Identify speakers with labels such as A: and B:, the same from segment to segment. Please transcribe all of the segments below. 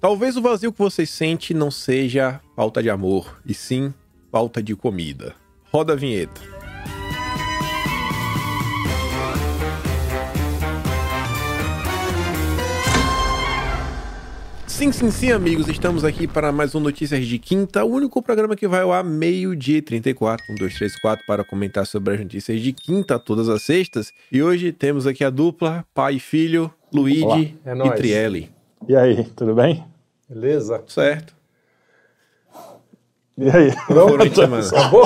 A: Talvez o vazio que você sente não seja falta de amor, e sim falta de comida. Roda a vinheta. Sim, sim, sim, amigos, estamos aqui para mais um Notícias de Quinta, o único programa que vai ao ar meio-dia e 34, 1, 2, 3, 4, para comentar sobre as notícias de quinta, todas as sextas. E hoje temos aqui a dupla, pai e filho, Luigi
B: é
A: e. Trielli.
C: E aí, tudo bem?
B: Beleza?
A: Certo?
C: E aí?
A: Semana.
B: Acabou?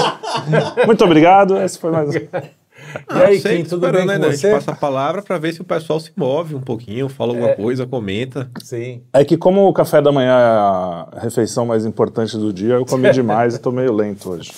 C: Muito obrigado. Esse foi mais um.
B: E aí, Kim, tudo bem
A: né?
B: com
A: A gente
B: você?
A: passa a palavra para ver se o pessoal se move um pouquinho, fala alguma
B: É.
A: coisa, comenta.
B: Sim.
C: É que como o café da manhã é a refeição mais importante do dia, eu comi demais e tô meio lento hoje.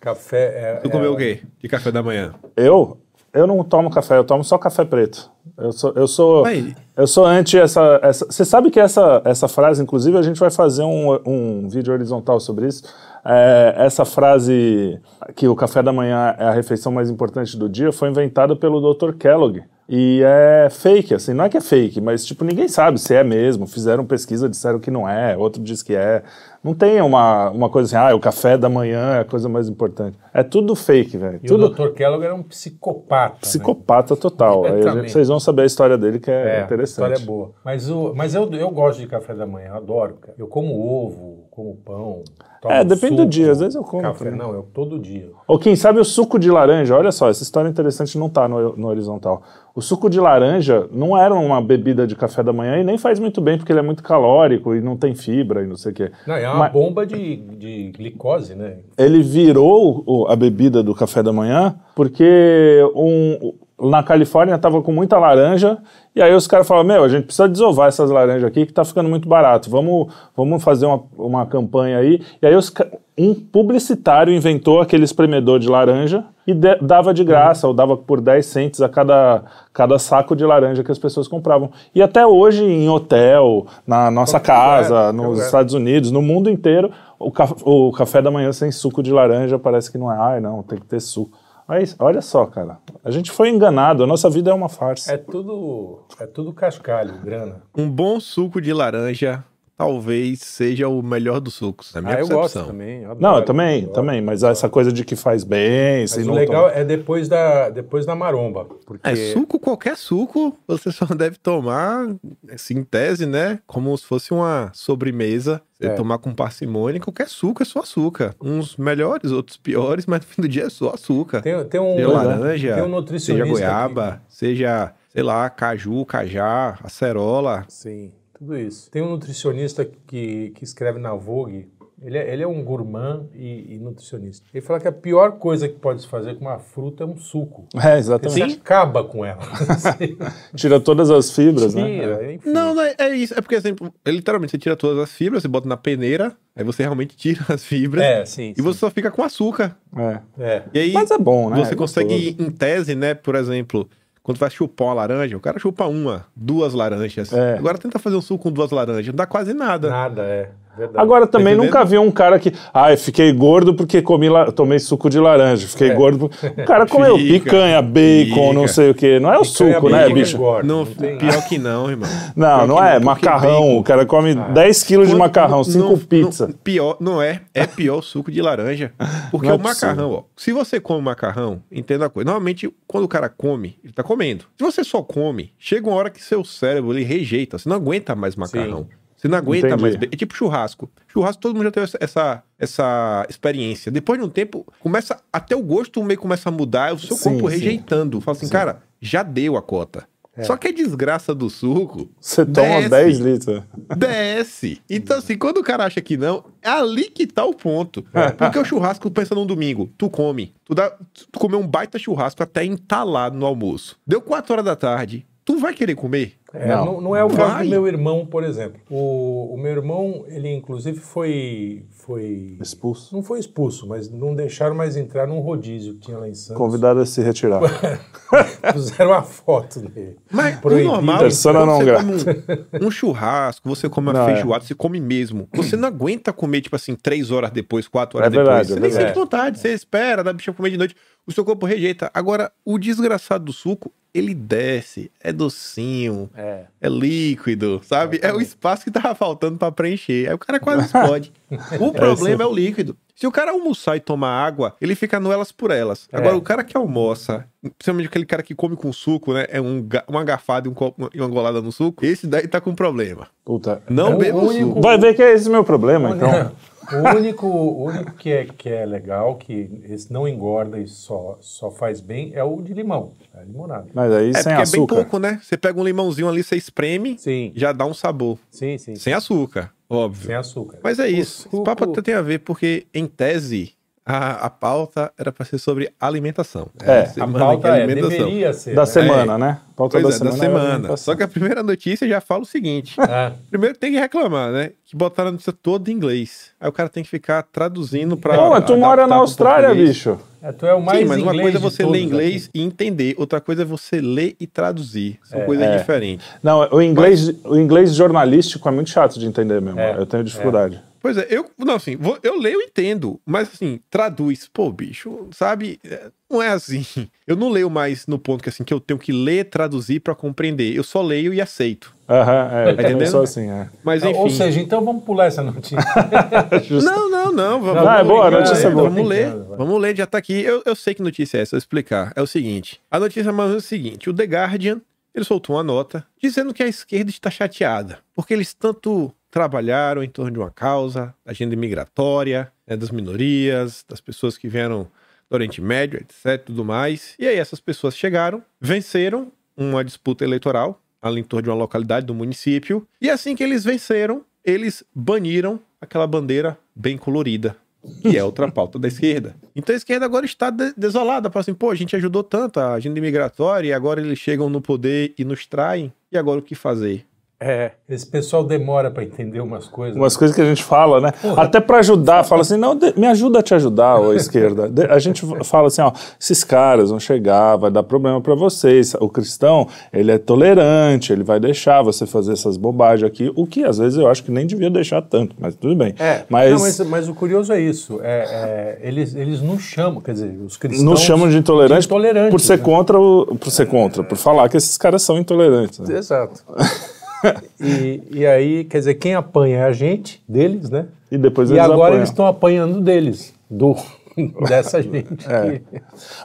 B: Café é.
A: Tu
B: é-
A: comeu o quê? De café da manhã?
C: Eu? Eu não tomo café, eu tomo só café preto. Eu sou, eu sou,
A: Aí.
C: Eu sou anti essa, essa. Você sabe que essa, essa frase, inclusive, a gente vai fazer um, um vídeo horizontal sobre isso. É, essa frase que o café da manhã é a refeição mais importante do dia foi inventada pelo Dr. Kellogg. E é fake, assim, não é que é fake, mas tipo, ninguém sabe se é mesmo. Fizeram pesquisa, disseram que não é, outro diz que é. Não tem uma, uma coisa assim, ah, o café da manhã é a coisa mais importante. É tudo fake, velho.
B: E
C: Tudo
B: o Dr. Kellogg era um psicopata. né?
C: psicopata total. Aí a gente- vocês vão saber a história dele, que é,
B: É, a
C: interessante.
B: história é boa. Mas, o, mas eu, eu gosto de café da manhã, eu adoro. cara. Eu como ovo, como pão.
C: É, depende do
B: suco,
C: dia, às vezes eu como
B: Café,
C: também.
B: não, eu todo dia.
C: Ou quem sabe o suco de laranja, olha só, essa história interessante não tá no, no horizontal. O suco de laranja não era uma bebida de café da manhã e nem faz muito bem, porque ele é muito calórico e não tem fibra e não sei o quê.
B: Não, é uma
C: Mas-
B: bomba de, de glicose, né?
C: Ele virou o- a bebida do café da manhã porque um, na Califórnia tava com muita laranja e aí os caras falaram, meu, a gente precisa desovar essas laranjas aqui que tá ficando muito barato, vamos, vamos fazer uma, uma campanha aí. E aí os, um publicitário inventou aquele espremedor de laranja e de- dava de graça, ou dava por 10 centes a cada, cada saco de laranja que as pessoas compravam. E até hoje em hotel, na nossa casa,
B: qualquer
C: nos
B: lugar.
C: Estados Unidos, no mundo inteiro, o, o café da manhã sem suco de laranja parece que não é. Ai, não, tem que ter suco. Mas olha só, cara. A gente foi enganado. A nossa vida é uma farsa.
B: É tudo, é tudo cascalho, grana.
A: Um bom suco de laranja talvez seja o melhor dos sucos, na minha
B: ah, eu gosto também. eu
C: não, eu também,
B: adoro.
C: também. Mas essa coisa de que faz bem,
B: Mas
C: se
B: o
C: não
B: legal
C: toma-
B: é depois da, depois da maromba. Porque
A: É, suco, qualquer suco, você só deve tomar, assim, em tese, né? Como se fosse uma sobremesa. Você
B: É.
A: tomar com parcimônia, qualquer suco é só açúcar. Uns melhores, outros piores, mas no fim do dia é só açúcar.
B: tem, tem um,
A: Seja laranja,
B: tem um
A: seja
B: nutricionista.
A: goiaba, seja, sei lá, caju, cajá, acerola.
B: Sim, tudo isso. Tem um nutricionista que, que escreve na Vogue. Ele é, ele é um gourmand e, e nutricionista. Ele fala que a pior coisa que pode se fazer com uma fruta é um suco.
C: É,
B: Porque
C: exatamente.
B: você acaba com ela.
C: Tira todas as fibras, né?
B: Tira, enfim.
A: Não, não é, é isso. É porque, exemplo, literalmente, você tira todas as fibras, você bota na peneira, aí você realmente tira as fibras
B: É, sim.
A: e você só fica com açúcar.
C: É.
B: É.
A: E aí
C: Mas é bom, né?
A: você
C: É
A: consegue, em tese, né, por exemplo, quando vai chupar uma laranja, o cara chupa uma, duas laranjas.
C: É.
A: Agora tenta fazer um suco com duas laranjas, não dá quase nada.
B: Nada, é. Verdade.
C: Agora também
A: entendendo?
C: nunca vi um cara que, ai, fiquei gordo porque comi la- tomei suco de laranja, fiquei
B: É.
C: gordo. por-" O cara comeu
A: Fica,
C: picanha, bacon, não
A: fica.
C: sei o quê. Não é o
B: Picanha
C: suco, né,
B: bem
C: bicho?
B: engorda,
A: Não,
B: tem-
A: pior que não, irmão.
C: Não,
A: Pior
C: não é.
A: porque
C: Macarrão.
A: bacon-
C: O cara come
B: Ah.
C: 10 quilos de macarrão,
A: não-
C: 5
A: não-
C: pizza.
A: não- pior, não é. É pior o suco de laranja. Porque
C: Não é
A: o macarrão, ó. Se você come macarrão, entenda a coisa. Normalmente, quando o cara come, ele tá comendo. Se você só come, chega uma hora que seu cérebro ele rejeita. Você não aguenta mais macarrão. Você não aguenta
C: Entendi.
A: mais. É tipo churrasco. Churrasco, todo mundo já teve essa, essa, essa experiência. Depois de um tempo, começa. Até o gosto meio começa a mudar, o seu
C: Sim,
A: corpo
C: sim.
A: rejeitando. Fala assim, cara, já deu a cota. Só que a desgraça do suco.
C: Você toma
A: desce.
C: 10 litros.
A: Desce. Então, assim, quando o cara acha que não, é ali que tá o ponto. Porque o churrasco, pensa num domingo, tu come. Tu, dá, tu comeu um baita churrasco até entalado no almoço. Deu 4 horas da tarde. Tu vai querer comer?
B: É,
C: Não.
B: não, não é o caso
A: Vai.
B: do meu irmão, por exemplo. O, o meu irmão, ele inclusive foi, foi.
C: Expulso.
B: Não foi expulso, mas não deixaram mais entrar num rodízio que tinha lá em Santos.
C: Convidado a se retirar.
B: Puseram uma foto dele.
A: Mas
B: Proibido.
A: o normal,
C: Persona não
A: você um, um churrasco, você come uma
C: Não, é.
A: feijoada, você come mesmo. Você não aguenta comer, tipo assim, três horas depois, quatro horas
C: É verdade,
A: depois. Você
C: é
A: nem
C: verdade.
A: sente vontade, você espera, dá bicha comer de noite, o seu corpo rejeita. Agora, o desgraçado do suco, ele desce, é docinho,
B: É.
A: É líquido, sabe? É o espaço que tava faltando pra preencher. Aí o cara quase explode. o problema é o líquido. Se o cara almoçar e tomar água, ele fica no elas por elas.
B: É.
A: Agora, o cara que almoça, principalmente aquele cara que come com suco, né? É um, uma garfada e, um copo- uma golada no suco, esse daí tá com problema.
C: Puta.
A: Não
B: É o
A: beba o
B: único-
A: suco.
C: Vai ver que é esse o meu problema, então.
B: O único, o único que, é, que é legal, que esse não engorda e só, só faz bem, é o de limão. É a limonada.
C: Mas aí
A: É
C: sem
A: porque é bem
C: açúcar.
A: pouco, né? Você pega um limãozinho ali, você espreme,
B: Sim,
A: já dá um sabor.
B: sim, sim.
A: Sem açúcar, óbvio.
B: Sem açúcar.
A: Mas é isso.
B: suco-
A: Esse papo tem a ver, porque, em tese, a, a pauta era pra ser sobre alimentação.
C: É,
B: A
A: semana
B: pauta é,
A: alimentação.
B: deveria ser.
C: Da
B: né?
C: semana, né? Pauta
A: Pois é, da
C: é
A: semana.
C: alimentação.
A: Só que a primeira notícia já fala o seguinte.
B: É.
A: Primeiro tem que reclamar, né? Que botaram a notícia toda em inglês. Aí o cara tem que ficar traduzindo pra.
C: Pô, mas tu mora na Austrália, bicho.
B: É, tu é o mais
A: Sim, mas uma coisa é você ler inglês
B: aqui.
A: e entender, outra coisa é você ler e traduzir. São coisas
C: É.
A: diferentes.
C: Não, o inglês, o inglês jornalístico é muito chato de entender mesmo.
B: É,
C: Eu tenho dificuldade.
A: Pois é, eu, não, assim, vou- eu leio e entendo, mas assim, traduz, pô, bicho, sabe? É, Não é assim. Eu não leio mais no ponto que assim, que eu tenho que ler, traduzir pra compreender. Eu só leio e aceito.
C: Aham, é, eu também
A: entendendo?
C: sou assim, é.
A: Mas enfim.
B: Ou seja, então vamos pular essa notícia.
A: Não, não, não. Vamos,
B: Não,
C: é boa, a
A: vamos
C: notícia é
A: ler,
C: boa.
A: Vamos ler,
B: vai.
A: vamos ler, já tá aqui. Eu, eu sei que notícia é essa, eu vou explicar. É o seguinte: a notícia é mais ou menos o seguinte: o The Guardian ele soltou uma nota dizendo que a esquerda está chateada, porque eles tanto trabalharam em torno de uma causa, da agenda migratória, né, das minorias, das pessoas que vieram do Oriente Médio, etc, tudo mais. E aí essas pessoas chegaram, venceram uma disputa eleitoral ali em torno de uma localidade do município, e assim que eles venceram, eles baniram aquela bandeira bem colorida, que é outra pauta da esquerda. Então a esquerda agora está de- desolada, fala assim, pô, a gente ajudou tanto a agenda imigratória e agora eles chegam no poder e nos traem, e agora o que fazer?
B: É, esse pessoal demora para entender umas coisas.
C: Umas coisas que a gente fala, né? Até pra ajudar, fala assim, não, de- me ajuda a te ajudar, ô esquerda. De- a gente fala assim, ó, esses caras vão chegar, vai dar problema pra vocês. O cristão, ele é tolerante, ele vai deixar você fazer essas bobagens aqui, o que às vezes eu acho que nem devia deixar tanto, mas tudo bem.
B: É,
C: mas,
B: não, mas, mas o curioso é isso. É, é, eles, eles nos chamam, quer dizer, os cristãos.
C: nos chamam de intolerantes,
B: de
C: por ser
B: né?
C: contra, o, por ser contra, por falar que esses caras são intolerantes. né?
B: Exato. e, e aí, quer dizer, quem apanha é a gente, deles, né?
C: E depois
B: E
C: eles
B: agora
C: apanham.
B: eles estão apanhando deles, do, dessa gente.
C: É.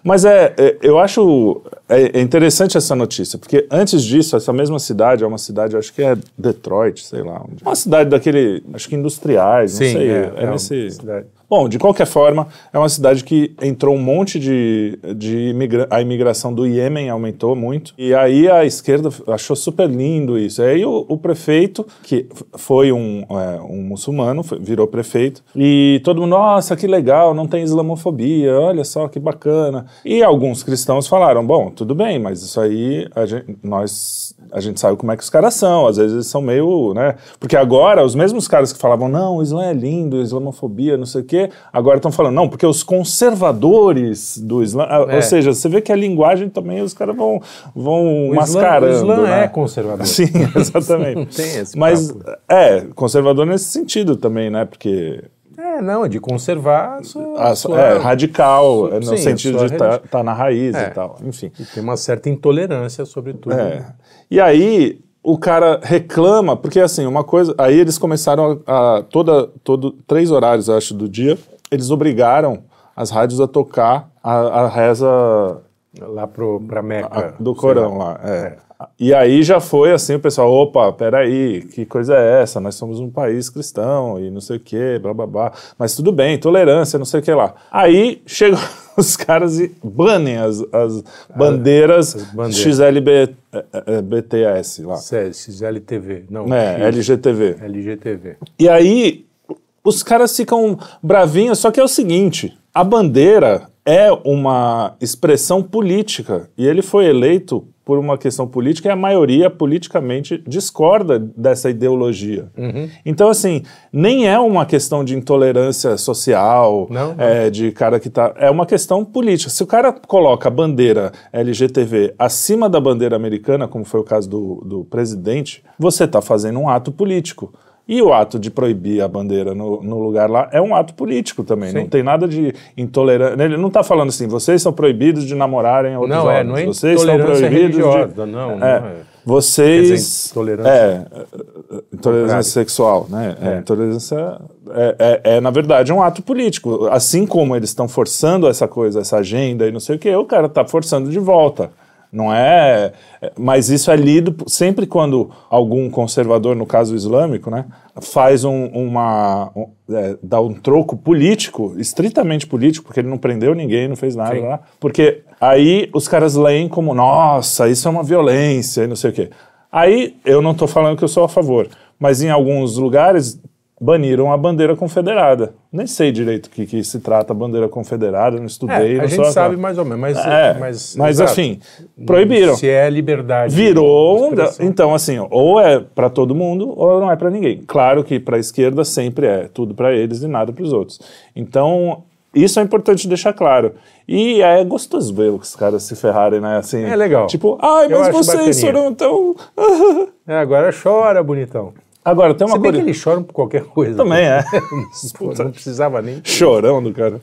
C: Mas é, é, eu acho é, é interessante essa notícia, porque antes disso, essa mesma cidade é uma cidade, acho que é Detroit, sei lá. onde- Uma cidade daquele, acho que industriais, não sei. É,
B: uma
C: nesse.
B: cidade.
C: Bom, de qualquer forma, é uma cidade que entrou um monte de, de imigra a imigração do Iêmen aumentou muito. E aí a esquerda achou super lindo isso. E aí o, o prefeito, que foi um, é, um muçulmano, foi- virou prefeito, e todo mundo, nossa, que legal, não tem islamofobia, olha só que bacana. E alguns cristãos falaram, bom, tudo bem, mas isso aí gente, nós a gente sabe como é que os caras são, às vezes eles são meio, né? Porque agora os mesmos caras que falavam, não, o Islã é lindo, islamofobia, não sei o quê, agora estão falando, não, porque os conservadores do Islã, ah,
B: É.
C: ou seja, você vê que a linguagem também os caras vão, vão
B: O Islã,
C: mascarando.
B: o Islã
C: né?
B: é conservador.
C: Sim, exatamente.
B: Tem esse
C: Mas
B: papo.
C: é, conservador nesse sentido também, né? Porque
B: É, não, é de conservar a sua,
C: a-
B: sua-
C: é radical, é no
B: sim,
C: sentido
B: sua
C: de estar
B: religi-
C: na raiz
B: É.
C: e tal, enfim.
B: Tem uma certa intolerância sobre tudo.
C: É. E aí o cara reclama, porque assim, uma coisa. Aí eles começaram a. a toda, todo, três horários, eu acho, do dia, eles obrigaram as rádios a tocar a, a reza
B: Lá pro, pra Meca.
C: a- do Corão lá. é. E aí já foi assim, o pessoal, opa, peraí, que coisa é essa? Nós somos um país cristão e não sei o que, blá blá blá. Mas tudo bem, tolerância, não sei o que lá. Aí chegam os caras e banem as, as bandeiras,
B: as bandeiras.
C: XLBTS lá.
B: Sé- XLTV. Não,
C: É, LGTV.
B: LGTV.
C: E aí os caras ficam bravinhos, só que é o seguinte, a bandeira é uma expressão política e ele foi eleito por uma questão política e a maioria politicamente discorda dessa ideologia. Então, assim, nem é uma questão de intolerância social,
B: Não, não.
C: é, de cara que tá. É uma questão política. Se o cara coloca a bandeira LGTV acima da bandeira americana, como foi o caso do, do presidente, você está fazendo um ato político. E o ato de proibir a bandeira no, no lugar lá é um ato político também.
B: Sim.
C: Não tem nada de intolerância. Ele não está falando assim, vocês são proibidos de namorarem outros
B: Não,
C: homens.
B: é, não é
C: vocês são proibidos de.
B: não, não
C: É.
B: é.
C: vocês.
B: Dizer, intolerância.
C: É, intolerância sexual, né? É,
B: É.
C: intolerância é, é, é, na verdade, um ato político. Assim como eles estão forçando essa coisa, essa agenda e não sei o que, o cara está forçando de volta. Não é. é- Mas isso é lido sempre quando algum conservador, no caso islâmico, né, faz um, uma. um- é, dá um troco político, estritamente político, porque ele não prendeu ninguém, não fez nada
B: Sim.
C: lá. Porque aí os caras leem como, nossa, isso é uma violência e não sei o quê. Aí eu não estou falando que eu sou a favor, mas em alguns lugares baniram a bandeira confederada. Nem sei direito o que, que se trata a bandeira confederada, não estudei.
B: É, a
C: não
B: gente sabe mais ou menos, mas,
C: É,
B: mas,
C: mas, assim, proibiram.
B: Se é liberdade.
C: Virou, um então assim, ou é para todo mundo ou não é para ninguém. Claro que para a esquerda sempre é tudo para eles e nada para os outros. Então isso é importante deixar claro. E é gostoso ver os caras se ferrarem, né? Assim,
B: É legal.
C: Tipo, ai, mas vocês
B: bacaninha.
C: foram tão.
B: É, agora chora, bonitão.
C: Agora tem uma
B: Se bem que
C: coisa.
B: eles choram por qualquer coisa.
C: Também é.
B: Pô, não precisava nem.
C: Chorão do cara.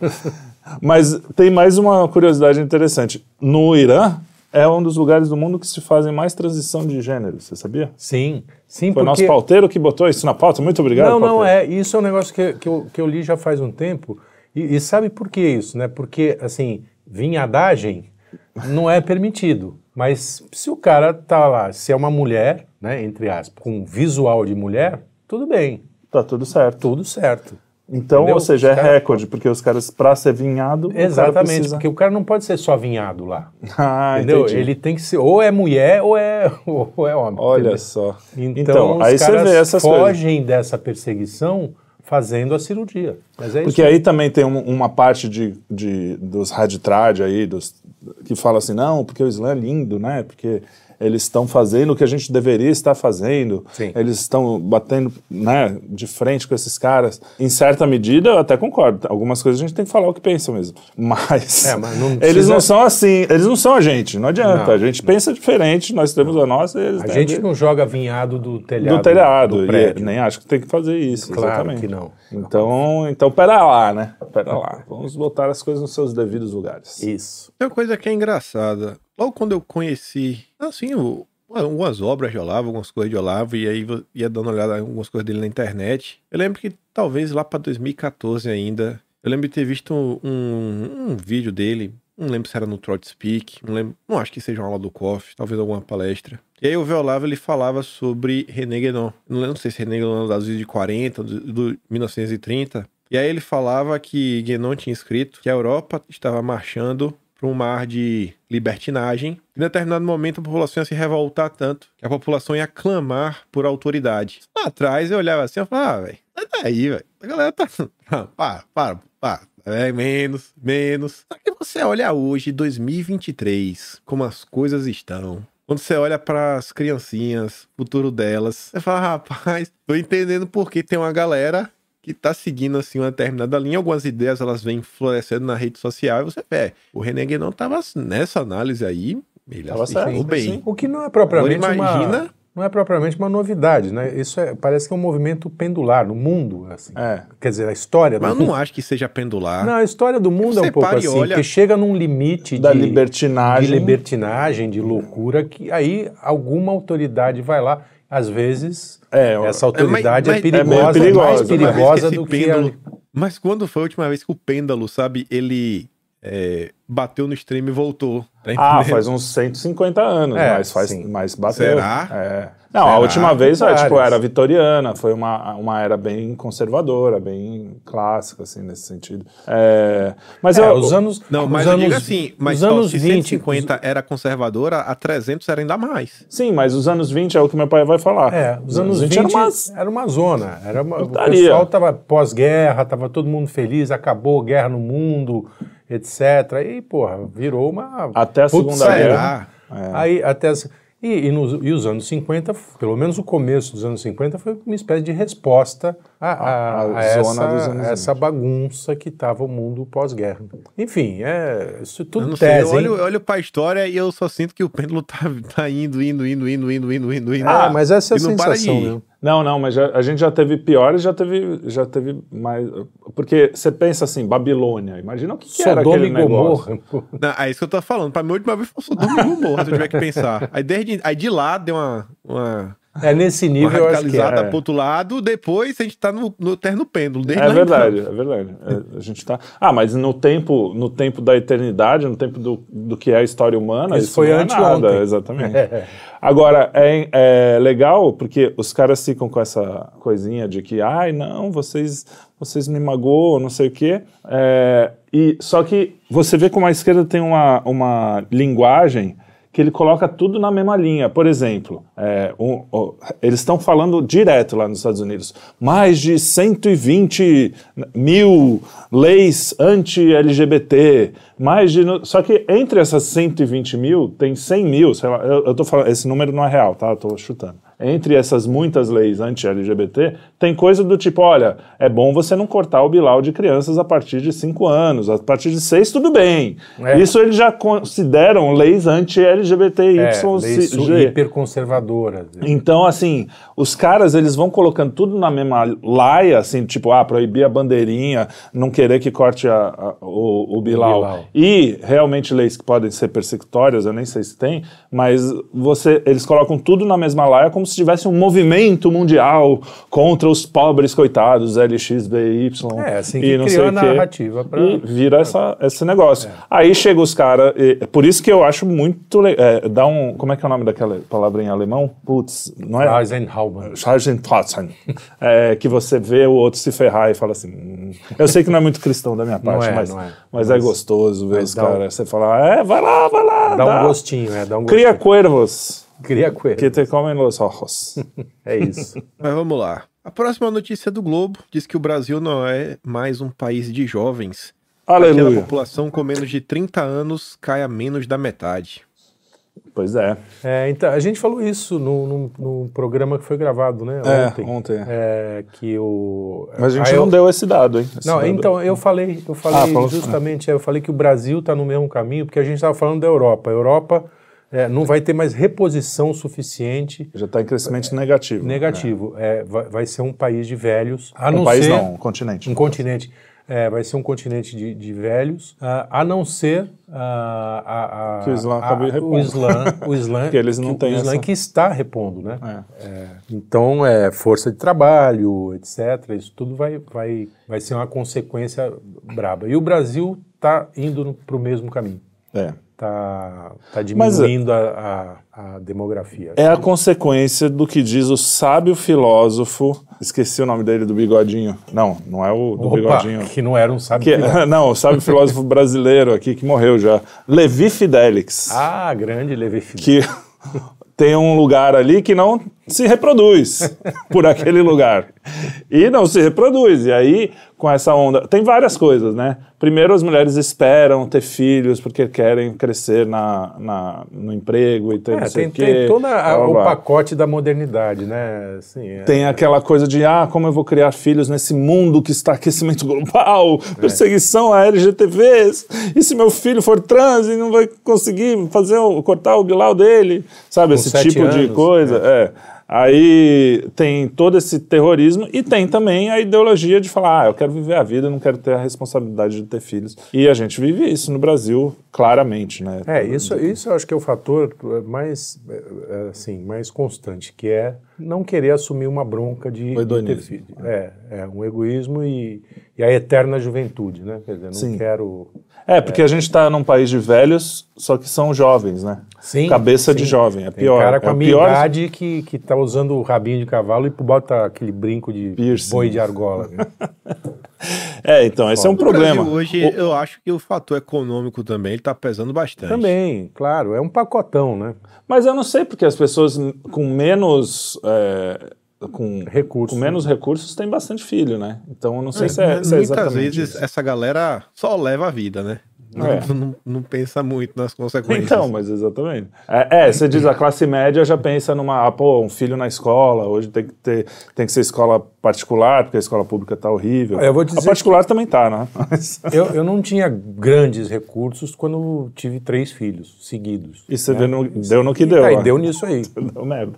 C: Mas tem mais uma curiosidade interessante. No Irã, é um dos lugares do mundo que se fazem mais transição de gênero, você sabia?
B: Sim, sim,
C: Foi
B: porque...
C: nosso pauteiro que botou isso na pauta. Muito obrigado,
B: Não, não,
C: pauteiro.
B: é. Isso é um negócio que, que, eu, que eu li já faz um tempo. E, e sabe por que isso, né? Porque, assim, vinhadagem não é permitido. Mas se o cara tá lá, se é uma mulher, né, entre aspas, com visual de mulher, tudo bem,
C: Tá tudo certo.
B: tudo certo.
C: Então,
B: Entendeu?
C: ou seja, é
B: cara-
C: recorde, porque os caras, pra ser vinhado,
B: Exatamente,
C: precisa...
B: porque o cara não pode ser só vinhado lá.
C: Ah,
B: entendeu?
C: entendi.
B: Ele tem que ser, ou é mulher ou é, ou é homem.
C: Olha
B: entendeu?
C: só.
B: Então,
C: Então,
B: os
C: aí você
B: caras
C: vê essas coisas.
B: fogem dessa perseguição fazendo a cirurgia. Mas é
C: Porque
B: isso.
C: aí também tem um- uma parte de, de, dos raditrad aí, dos, que fala assim, não, porque o Islã é lindo, né? Porque eles estão fazendo o que a gente deveria estar fazendo.
B: Sim.
C: Eles estão batendo né, de frente com esses caras. Em certa medida, eu até concordo. Algumas coisas a gente tem que falar o que pensa mesmo. Mas,
B: É, mas não
C: eles não são assim. Eles não são a gente. Não adianta.
B: Não,
C: a gente pensa diferente, nós temos a nossa e eles
B: A gente
C: dele.
B: não joga vinhado do telhado.
C: do telhado.
B: do
C: e
B: prédio.
C: nem acho que tem que fazer isso.
B: Claro
C: exatamente.
B: que não.
C: Então, então, pera lá, né? Pera lá. Vamos botar as coisas nos seus devidos lugares.
B: Isso.
A: Tem uma coisa que é engraçada. Logo quando eu conheci, assim, o- algumas obras de Olavo, algumas coisas de Olavo, e aí ia dando uma olhada em algumas coisas dele na internet. Eu lembro que talvez lá pra 2014 ainda, eu lembro de ter visto um, um vídeo dele, não lembro se era no Trot Speak, não lembro, não acho que seja uma aula do COF, talvez alguma palestra. E aí o Olavo ele falava sobre René Guénon. Não lembro não sei se René Guénon é das de 40, do, do 1930. E aí ele falava que Guénon tinha escrito que a Europa estava marchando para um mar de libertinagem. Em determinado momento, a população ia se revoltar tanto que a população ia clamar por autoridade. Lá atrás, eu olhava assim e falava, ah, velho, sai daí, velho. A galera tá... Ah, para, para, para. É, menos, menos. Só que você olha hoje, 2023, como as coisas estão. Quando você olha para as criancinhas, futuro delas, você fala, rapaz, tô entendendo porque tem uma galera que tá seguindo assim uma determinada linha, algumas ideias elas vêm florescendo na rede social e você vê, o René não tava nessa análise aí, ele
C: Tava certo,
A: bem.
C: sim.
B: O que não é propriamente
A: Agora imagina-
B: uma... Não é propriamente uma novidade, né? Isso é- parece que é um movimento pendular no mundo, assim.
C: É.
B: Quer dizer, a história
A: Mas
B: do
A: eu
B: mundo...
A: não acho que seja pendular.
B: Não, a história do mundo é
A: Você
B: um pouco assim,
A: olha-
B: porque chega num limite
C: Da
B: de,
C: libertinagem.
B: de libertinagem, de loucura, que aí alguma autoridade vai lá. Às vezes,
C: É,
B: essa
A: É,
B: autoridade é,
A: mas- mas-
B: perigosa,
C: é perigosa,
B: mais
C: né?
B: perigosa
A: Esse
B: do que
A: pêndulo-
B: a...
A: Mas quando foi a última vez que o pêndulo, sabe, ele é, bateu no extremo e voltou? Tá
C: Ah, faz uns 150 anos,
B: É,
C: mas faz
B: sim.
C: mais bateu.
A: Será?
C: É. Não, a última vez é, tipo, era vitoriana, foi uma, uma era bem conservadora, bem clássica, assim, nesse sentido. É, mas
B: É,
C: eu,
B: os anos
A: Não,
B: os
A: mas eu
B: anos,
A: digo assim, mas
B: os
A: ó,
B: anos
A: se
B: 20,
A: 150 era conservadora, a 300 era ainda mais.
C: Sim, mas os anos 20 é o que meu pai vai falar.
B: É, os anos 20,
C: era umas-
B: era uma zona. Era uma, o pessoal estava pós-guerra, estava todo mundo feliz, acabou a guerra no mundo, etc. E, porra, virou uma.
C: Até a
B: Putz,
C: Segunda
B: será?
C: Guerra.
B: Aí, até as- e, e, nos, e os anos 50, pelo menos o começo dos anos 50, foi uma espécie de resposta a, a-
C: A- a
B: a
C: zona dos
B: essa,
C: anos
B: essa bagunça que estava o mundo pós-guerra. Enfim, é, isso
A: Eu
B: tudo
A: não sei, eu
B: tese,
A: olho, eu olho pra história e eu só sinto que o pêndulo tá, tá indo, indo, indo, indo, indo, indo, indo, indo.
B: Ah, mas essa é a
A: para
B: sensação mesmo.
C: Não, não, mas já- a gente já teve piores, já teve, já teve mais. Porque você pensa assim, Babilônia, imagina o que, que era aquele negócio.
A: Não, é isso que eu tô falando. Pra mim, a última vez foi Sodoma e Gomorra, se eu tiver que pensar. Aí, desde, aí de lá deu uma, uma,
B: É nesse nível, eu acho que é.
A: pro outro lado. Depois a gente tá no, no terno pêndulo.
C: É verdade,
A: então.
C: é verdade. É, a gente tá. Ah, mas no tempo, no tempo da eternidade, no tempo do, do que é a história humana,
B: Isso
C: isso,
B: foi
C: não é nada, exatamente. Agora é, é legal porque os caras ficam com essa coisinha de que, ai, não, vocês, vocês me magoam, não sei o quê. É, e só que você vê como a esquerda tem uma, uma linguagem que ele coloca tudo na mesma linha. Por exemplo, é, um- o- eles estão falando direto lá nos Estados Unidos, mais de 120 mil leis anti-LGBT, mais de... Só que entre essas 120 mil, tem 100 mil, sei lá, eu, eu tô falando, esse número não é real, tá? Eu tô chutando. Entre essas muitas leis anti-LGBT, tem coisa do tipo, olha, é bom você não cortar o bilau de crianças a partir de 5 anos, a partir de 6 tudo bem.
B: É.
C: Isso eles já consideram leis anti-LGBTY.
B: É, hiperconservadoras.
C: Então, assim, os caras, eles vão colocando tudo na mesma laia, assim, tipo, ah, proibir a bandeirinha, não querer que corte a- a- o, o Bilal.
B: Bilal.
C: E, realmente, leis que podem ser persecutórias, eu nem sei se tem, mas você, eles colocam tudo na mesma laia como se tivesse um movimento mundial contra os pobres coitados, LXBY.
B: É, assim
C: e
B: que
C: não
B: criou
C: sei o quê.
B: narrativa pra-
C: E vira essa, esse negócio.
B: É.
C: Aí chega os caras, por isso que eu acho muito legal, dá um, como é que é o nome daquela palavra em alemão? Putz, não é?
B: Eisenhower.
C: Schargentotzen, é, que você vê o outro se ferrar e fala assim. "Hum." Eu sei que não é muito cristão da minha parte,
B: é,
C: mas,
B: não é.
C: mas é gostoso ver
B: mas
C: os
B: dá um-
C: caras. Você fala, é, vai lá, vai lá.
B: Dá
C: dá.
B: um gostinho, é, dá um
C: Cria
B: gostinho.
C: cuervos
B: Cria coelho.
C: que te comem los ojos.
B: É isso.
A: Mas vamos lá. A próxima notícia do Globo diz que o Brasil não é mais um país de jovens. Aquela
C: Aleluia.
A: população com menos de 30 anos cai a menos da metade.
C: Pois é.
B: É, então, a gente falou isso no, no- no programa que foi gravado, né?
C: É,
B: Ontem.
C: ontem, é.
B: É, que o.
C: Mas a gente
B: Aí
C: não
B: eu-
C: deu esse dado, hein? Esse
B: Não,
C: dado.
B: então, eu falei, eu
C: Ah,
B: falei
C: falou-
B: justamente, é, eu falei que o Brasil está no mesmo caminho, porque a gente estava falando da Europa. A Europa é, não vai ter mais reposição suficiente
C: Já está em crescimento negativo.
B: negativo. É, vai, vai ser um país de velhos. A
C: Um país
B: ser,
C: não, um continente.
B: Um continente. É, vai ser um continente de, de velhos, ah, a não ser ah, a, a-
C: Que o Islã acabe
B: o
C: repondo.
B: Islã, o Islã,
C: Porque eles não
B: que,
C: têm
B: o Islã
C: essa-
B: que está repondo, né?
C: É.
B: É, então, é força de trabalho, etc. Isso tudo vai, vai, vai ser uma consequência braba. E o Brasil está indo para o mesmo caminho.
C: É.
B: Está tá
C: Mas,
B: diminuindo a, a, a demografia.
C: É a consequência do que diz o sábio filósofo. Esqueci o nome dele, do bigodinho. Não, não é o do
B: Opa,
C: bigodinho.
B: que não era um sábio.
C: Que-
B: filósofo.
C: não, o sábio filósofo brasileiro aqui que morreu já. Levi Fidelix.
B: Ah, grande Levi Fidelix.
C: que tem um lugar ali que não se reproduz por aquele lugar. E não se reproduz. E aí, com essa onda. Tem várias coisas, né? Primeiro, as mulheres esperam ter filhos porque querem crescer na, na- no emprego e ter
B: É,
C: não sei
B: tem,
C: o quê.
B: tem todo o pacote da modernidade, né? Assim, é-
C: Tem aquela coisa de, ah, como eu vou criar filhos nesse mundo que está aquecimento global,
B: É.
C: perseguição a LGTVs, e se meu filho for trans e não vai conseguir fazer o, cortar o bilau dele, sabe,
B: Com
C: esse tipo de
B: anos,
C: coisa, é. Aí tem todo esse terrorismo e tem também a ideologia de falar, ah, eu quero viver a vida, eu não quero ter a responsabilidade de ter filhos. E a gente vive isso no Brasil claramente, né?
B: É, isso, isso eu acho que é o fator mais, é, é, assim, mais constante, que é não querer assumir uma bronca de, de ter
C: hedonismo.
B: filho. É, é um egoísmo e, e a eterna juventude, né? Quer dizer, não
C: Sim.
B: quero...
C: É, porque a gente está num país de velhos, só que são jovens, né?
B: Sim,
C: Cabeça de
B: sim.
C: jovem, é
B: Tem
C: pior.
B: cara com
C: é
B: a
C: o
B: minha
C: pior.
B: idade que, que tá usando o rabinho de cavalo e bota aquele brinco de
C: Piercing.
B: boi de argola. né?
C: É, então, esse é um problema.
A: Brasil, hoje, eu acho que o fator econômico também ele tá pesando bastante.
B: Também, claro, é um pacotão, né?
C: Mas eu não sei porque as pessoas com menos. é, com,
B: Recursos.
C: com menos recursos têm bastante filho, né? Então eu não sei se é, se é
A: Muitas vezes
C: isso.
A: essa galera só leva a vida, né? Não,
C: É.
A: não- não pensa muito nas consequências.
C: Então, mas exatamente. É, é, você diz a classe média já pensa numa, ah, pô, um filho na escola, hoje tem que ter, tem que ser escola particular, porque a escola pública tá horrível.
B: Eu vou dizer
C: a particular também tá, né? Mas-
B: Eu, eu não tinha grandes recursos quando tive três filhos seguidos.
C: E você no- deu no que
B: E
C: deu.
B: tá, e
C: né?
B: deu nisso aí.
C: Deu merda.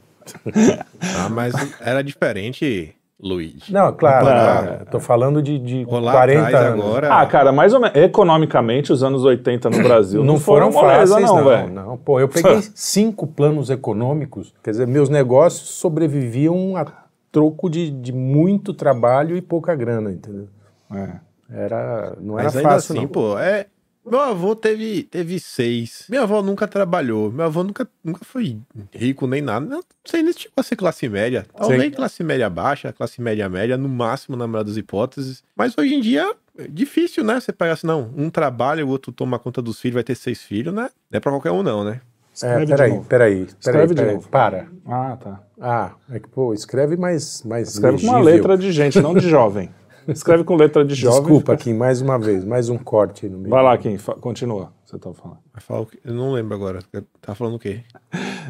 A: Ah, mas era diferente, Luiz.
B: Não, claro,
A: Comparado.
B: é, tô falando de, de
A: Rolar
B: 40
A: atrás
B: anos.
A: agora.
C: Ah, cara, mais ou menos. Economicamente, os anos 80 no Brasil
B: Não, foram
C: moleza,
B: fáceis, não,
C: velho.
B: não. Pô, eu peguei cinco planos econômicos, quer dizer, meus negócios sobreviviam a troco de, de muito trabalho e pouca grana, entendeu?
C: É.
B: Era, não era
A: Mas ainda
B: fácil,
A: assim,
B: não.
A: pô, é. Meu avô teve, teve seis. Minha avó nunca trabalhou. Meu avô nunca, nunca foi rico nem nada. Não sei nem se chegou a ser classe média. Talvez
B: Sim.
A: classe média baixa, classe média média, no máximo, na melhor das hipóteses. Mas hoje em dia é difícil, né? Você pega assim, não, um trabalha, o outro toma conta dos filhos, vai ter seis filhos, né? Não é pra qualquer um, não, né?
B: É,
C: Escreve
B: peraí, peraí, peraí,
C: Escreve de
B: peraí,
C: novo.
B: para.
C: Ah, tá.
B: Ah, é que, pô, escreve mais, mais
C: Escreve com uma
B: legível.
C: letra de gente, não de jovem. Escreve com letra de jovem.
B: Desculpa,
C: fica-
B: Kim, mais uma vez, mais um corte aí no meio.
C: Vai lá, Kim, fa- continua. Você tá falando.
A: Eu não lembro agora. Tá falando o quê?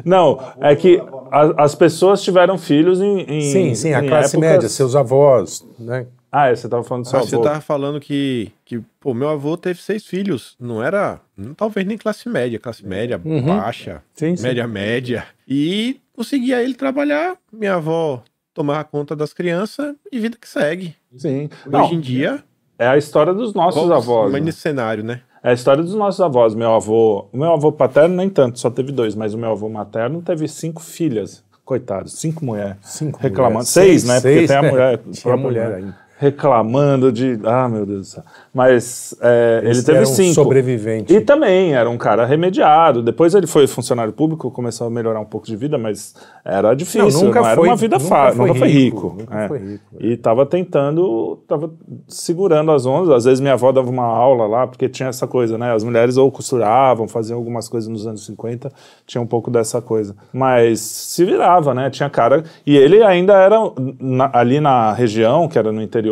C: Não, é que a- as pessoas tiveram filhos em. em-
B: Sim, sim, a
C: em
B: classe
C: épocas-
B: média, seus avós, né?
C: Ah, é, você tava falando do seu
A: Ah, você
C: avô.
A: tava falando que, que, pô, meu avô teve seis filhos. Não era, hum, talvez nem classe média, classe média, baixa,
B: Uhum. Sim, sim.
A: média média. E conseguia ele trabalhar. Minha avó tomava conta das crianças e vida que segue.
C: Sim. Não,
A: Hoje em dia,
C: é a história dos nossos avós.
A: mas
C: né?
A: nesse cenário, né?
C: É a história dos nossos avós. Meu avô, o meu avô paterno nem tanto, só teve dois, mas o meu avô materno teve cinco filhas. Coitado, cinco mulheres.
B: Cinco
C: reclamando. Seis,
B: Seis,
C: né? Porque
B: seis,
C: tem a
B: é.
C: mulher.
B: Tinha
C: própria
B: mulher ainda.
C: Reclamando de. Ah, meu Deus do céu. Mas é, ele teve
B: era um
C: cinco.
B: sobrevivente.
C: E também era um cara remediado. Depois ele foi funcionário público, começou a melhorar um pouco de vida, mas era difícil. Não,
B: nunca
C: era
B: foi-
C: uma vida fácil. Nunca foi
B: rico,
C: rico.
B: nunca
C: é.
B: foi rico, é.
C: E tava tentando, tava segurando as ondas. Às vezes minha avó dava uma aula lá, porque tinha essa coisa, né? As mulheres ou costuravam, faziam algumas coisas nos anos 50, tinha um pouco dessa coisa. Mas se virava, né? Tinha cara. E ele ainda era na- ali na região, que era no interior.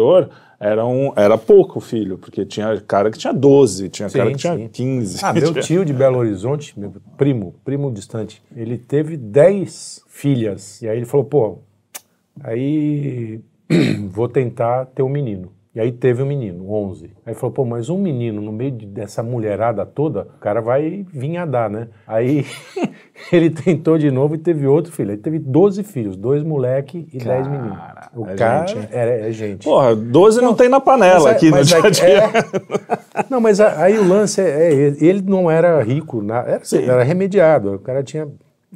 C: Era, um, era pouco filho, porque tinha cara que tinha 12, tinha cara
B: Sim,
C: que tinha
B: sim.
C: 15.
B: Ah, meu tio de Belo Horizonte, meu primo, primo distante, ele teve 10 filhas. E aí ele falou, pô, aí vou tentar ter um menino. E aí teve um menino, 11. Aí falou, pô, mas um menino no meio de- dessa mulherada toda, o cara vai vir a dar, né? Aí ele tentou de novo e teve outro filho. Ele teve 12 filhos, dois moleque e 10 meninos. O
C: é
B: cara
C: gente,
B: é, é gente.
C: Porra, 12 não, tem na panela
B: Mas é-
C: aqui no
B: mas
C: dia
B: é-
C: a dia.
B: é- não, mas aí o lance é, é ele não era rico, na- era, era remediado, o cara tinha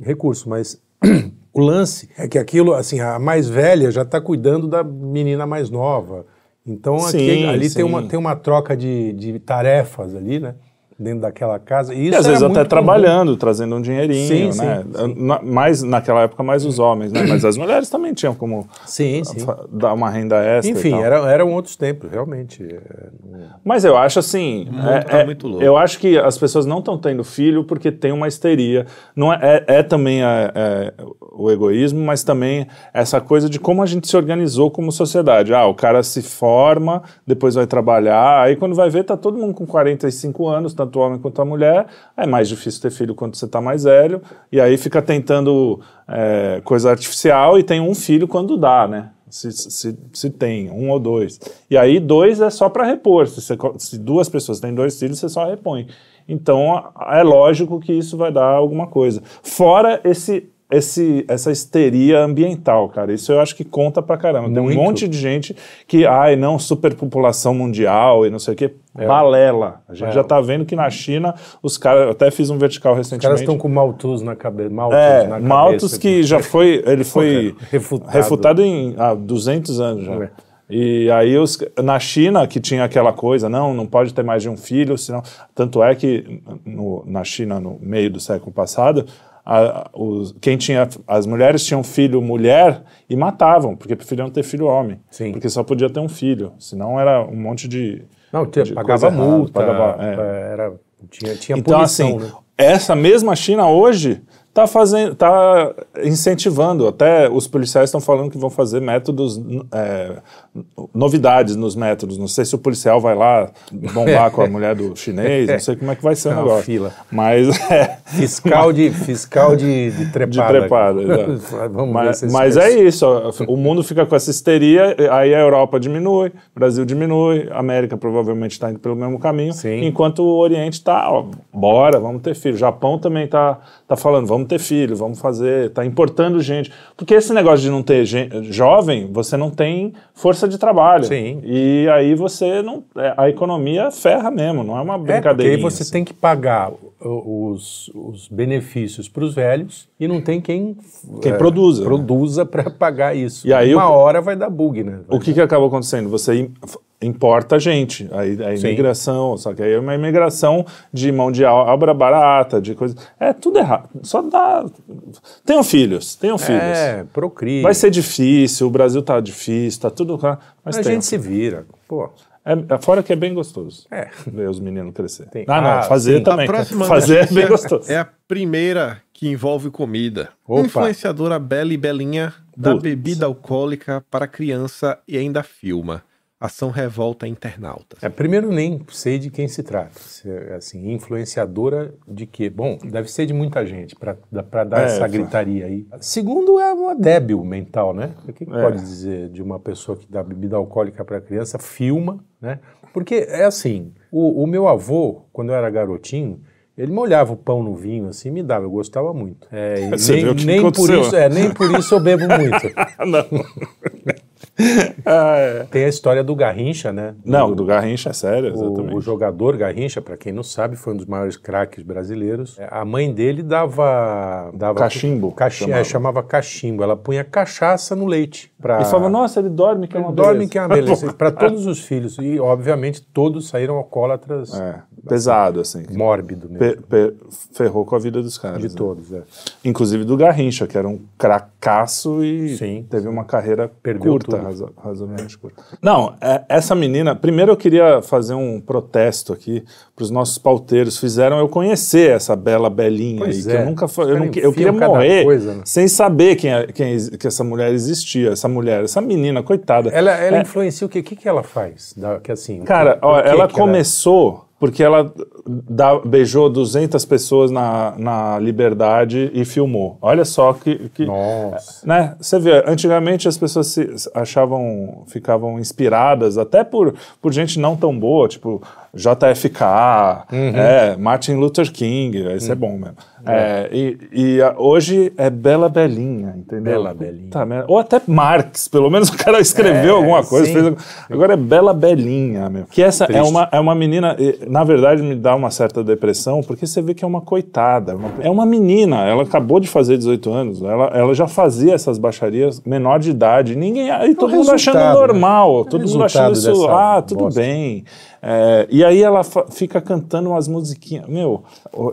B: recurso, mas o lance é que aquilo, assim, a mais velha já está cuidando da menina mais nova. Então
C: Sim,
B: ali
C: sim.
B: tem uma, tem uma troca de, de tarefas ali, né? Dentro daquela casa. E,
C: E às vezes até
B: muito
C: trabalhando, trazendo um dinheirinho,
B: Sim,
C: né?
B: sim,
C: Na- mais naquela época mais os homens, né? Mas as mulheres também tinham como.
B: Sim, sim.
C: dar uma renda extra. e
B: Enfim,
C: tal.
B: era, eram outros tempos, realmente. é,
C: Mas eu acho assim,
A: mundo
C: é-
A: tá
C: é-
A: muito louco.
C: eu acho que as pessoas não estão tendo filho porque tem uma histeria. Não é, é, é também é- é o egoísmo, mas também essa coisa de como a gente se organizou como sociedade. Ah, o cara se forma, depois vai trabalhar, aí quando vai ver tá todo mundo com 45 anos, tanto o homem quanto a mulher. É mais difícil ter filho quando você tá mais velho e aí fica tentando é, coisa artificial e tem um filho quando dá, né? Se, se, se tem, um ou dois. E aí, dois é só para repor. Se, você se duas pessoas têm dois filhos, você só repõe. Então, é lógico que isso vai dar alguma coisa. Fora esse, esse, essa histeria ambiental, cara. Isso eu acho que conta pra caramba. Tem um
B: Muito.
C: monte de gente que, ai, não, superpopulação mundial e não sei o quê. Balela. A gente
B: É.
C: já tá vendo que na China, os caras. Eu até fiz um vertical
B: Os
C: recentemente.
B: caras estão com Malthus na cabeça. Malthus
C: É,
B: na
C: Malthus
B: cabeça.
C: que já foi, ele foi
B: Refutado.
C: refutado, em há 200 anos já.
B: É.
C: E aí os, na China que tinha aquela coisa, não, não pode ter mais de um filho, senão tanto é que no- na China no meio do século passado a- os, quem tinha as mulheres tinham filho mulher e matavam porque preferiam ter filho homem,
B: Sim.
C: porque só podia ter um filho, senão era um monte de
B: Não, tinha,
C: de
B: pagava
C: coisa errada,
B: multa,
C: pagava- é.
B: era, tinha, tinha
C: Então,
B: punição,
C: assim,
B: né?
C: essa mesma China hoje está fazendo, tá incentivando. Até os policiais estão falando que vão fazer métodos, é, novidades nos métodos. Não sei se o policial vai lá bombar com a mulher do chinês, não sei como é que vai ser o
B: É
C: negócio.
B: fila.
C: Mas é,
B: Fiscal de, fiscal de, de
C: de
B: trepada.
C: trepada. exato.
B: Vamos
C: mas mas
B: esse-
C: é isso, o mundo fica com essa histeria, aí a Europa diminui, o Brasil diminui, a América provavelmente está indo pelo mesmo caminho,
B: Sim.
C: enquanto o Oriente está, bora, vamos ter filho. O Japão também está tá falando, vamos vamos ter filho, vamos fazer, tá importando gente. Porque esse negócio de não ter gente, jovem, você não tem força de trabalho.
B: Sim.
C: E aí você não. é, A economia ferra mesmo, não é uma
B: É, porque
C: brincadeira.
B: aí você tem que pagar os, os benefícios para os velhos e não tem quem,
C: Quem
B: é,
C: produza, né?
B: produza para pagar isso.
C: E aí
B: Uma
C: o-
B: hora vai dar bug, né?
C: O que, que acabou acontecendo? Você importa gente, aí a
B: Sim.
C: imigração, só que aí é uma imigração de mão de obra barata, de coisa. É tudo errado. Só dá. Tenham filhos, tenham filhos.
B: É, procria.
C: Vai ser difícil, o Brasil tá difícil, tá tudo. Mas
B: a
C: tenham.
B: gente se vira. Pô,
C: É, é fora que é bem gostoso.
B: É.
C: Ver os meninos crescer.
B: Tem-
C: Ah, não,
B: Ah,
C: fazer
B: sim.
C: também.
A: A próxima
C: Fazer é bem gostoso.
A: É a primeira que envolve comida.
B: Opa.
A: Influenciadora Bela e Belinha dá
C: Putz.
A: bebida alcoólica para criança e ainda filma. Ação revolta internautas.
B: É, primeiro nem sei de quem se trata. Se é, assim, influenciadora de quê? Bom, deve ser de muita gente para dar
C: É,
B: essa gritaria aí. Segundo, é uma débil mental, né? O que, que
C: É.
B: pode dizer de uma pessoa que dá bebida alcoólica para criança, filma, né? Porque é assim, o, o meu avô, quando eu era garotinho, ele molhava o pão no vinho assim, me dava, eu gostava muito. É,
C: Você
B: nem,
C: viu o que
B: nem por isso, é, nem por isso eu bebo muito.
C: não. Ah, é.
B: Tem a história do Garrincha, né?
C: Não, do Garrincha é sério,
B: O,
C: exatamente.
B: o jogador Garrincha, para quem não sabe, foi um dos maiores craques brasileiros. É, A mãe dele dava. dava
C: Cachimbo,
B: Cachi,
C: chamava.
B: é, chamava cachimbo. Ela punha cachaça no leite. Pra,
C: E falava, nossa, ele dorme, que é uma
B: ele dorme
C: beleza.
B: que é uma beleza. para todos os filhos. E, obviamente, todos saíram alcoólatras
C: É, pesado, assim.
B: mórbido mesmo.
C: Pe- pe- ferrou com a vida dos caras.
B: de
C: né?
B: todos, é.
C: Inclusive do Garrincha, que era um cracaço e
B: Sim.
C: teve uma carreira
B: Perdeu
C: curta,
B: tudo.
C: Razo- razoavelmente curta. Não, é- essa menina. Primeiro eu queria fazer um protesto aqui para os nossos pauteiros. Fizeram eu conhecer essa bela belinha
B: Pois
C: aí, que
B: é.
C: eu nunca
B: Os
C: eu,
B: caras
C: não que- eu queria morrer
B: coisa, né?
C: sem saber quem, é- quem é- que essa mulher existia. Essa mulher, essa menina, coitada.
B: Ela, ela
C: É,
B: influencia o quê? O que, que ela faz? Da- que, assim,
C: Cara, ó,
B: que
C: ela
B: que
C: começou porque ela dá- beijou 200 pessoas na, na Liberdade e filmou. Olha só que... que
B: Nossa.
C: né? Você vê, antigamente as pessoas se achavam, ficavam inspiradas até por, por gente não tão boa, tipo JFK,
B: Uhum.
C: é, Martin Luther King, isso é bom mesmo. É, e e, a- hoje é Bela Belinha, entendeu?
B: Bela Belinha.
C: Ou até Marx, pelo menos o cara escreveu
B: É,
C: alguma coisa.
B: sim.
C: fez- agora é Bela Belinha, meu. Que essa é uma, é uma menina, e, na verdade me dá uma certa depressão, porque você vê que é uma coitada. uma- é uma menina, ela acabou de fazer 18 anos, ela, ela já fazia essas baixarias menor de idade. Ninguém, e todo mundo achando
B: né?
C: normal,
B: É
C: todo mundo achando isso, ah, tudo
B: bosta.
C: bem. É, e aí ela fica cantando umas musiquinhas. Meu,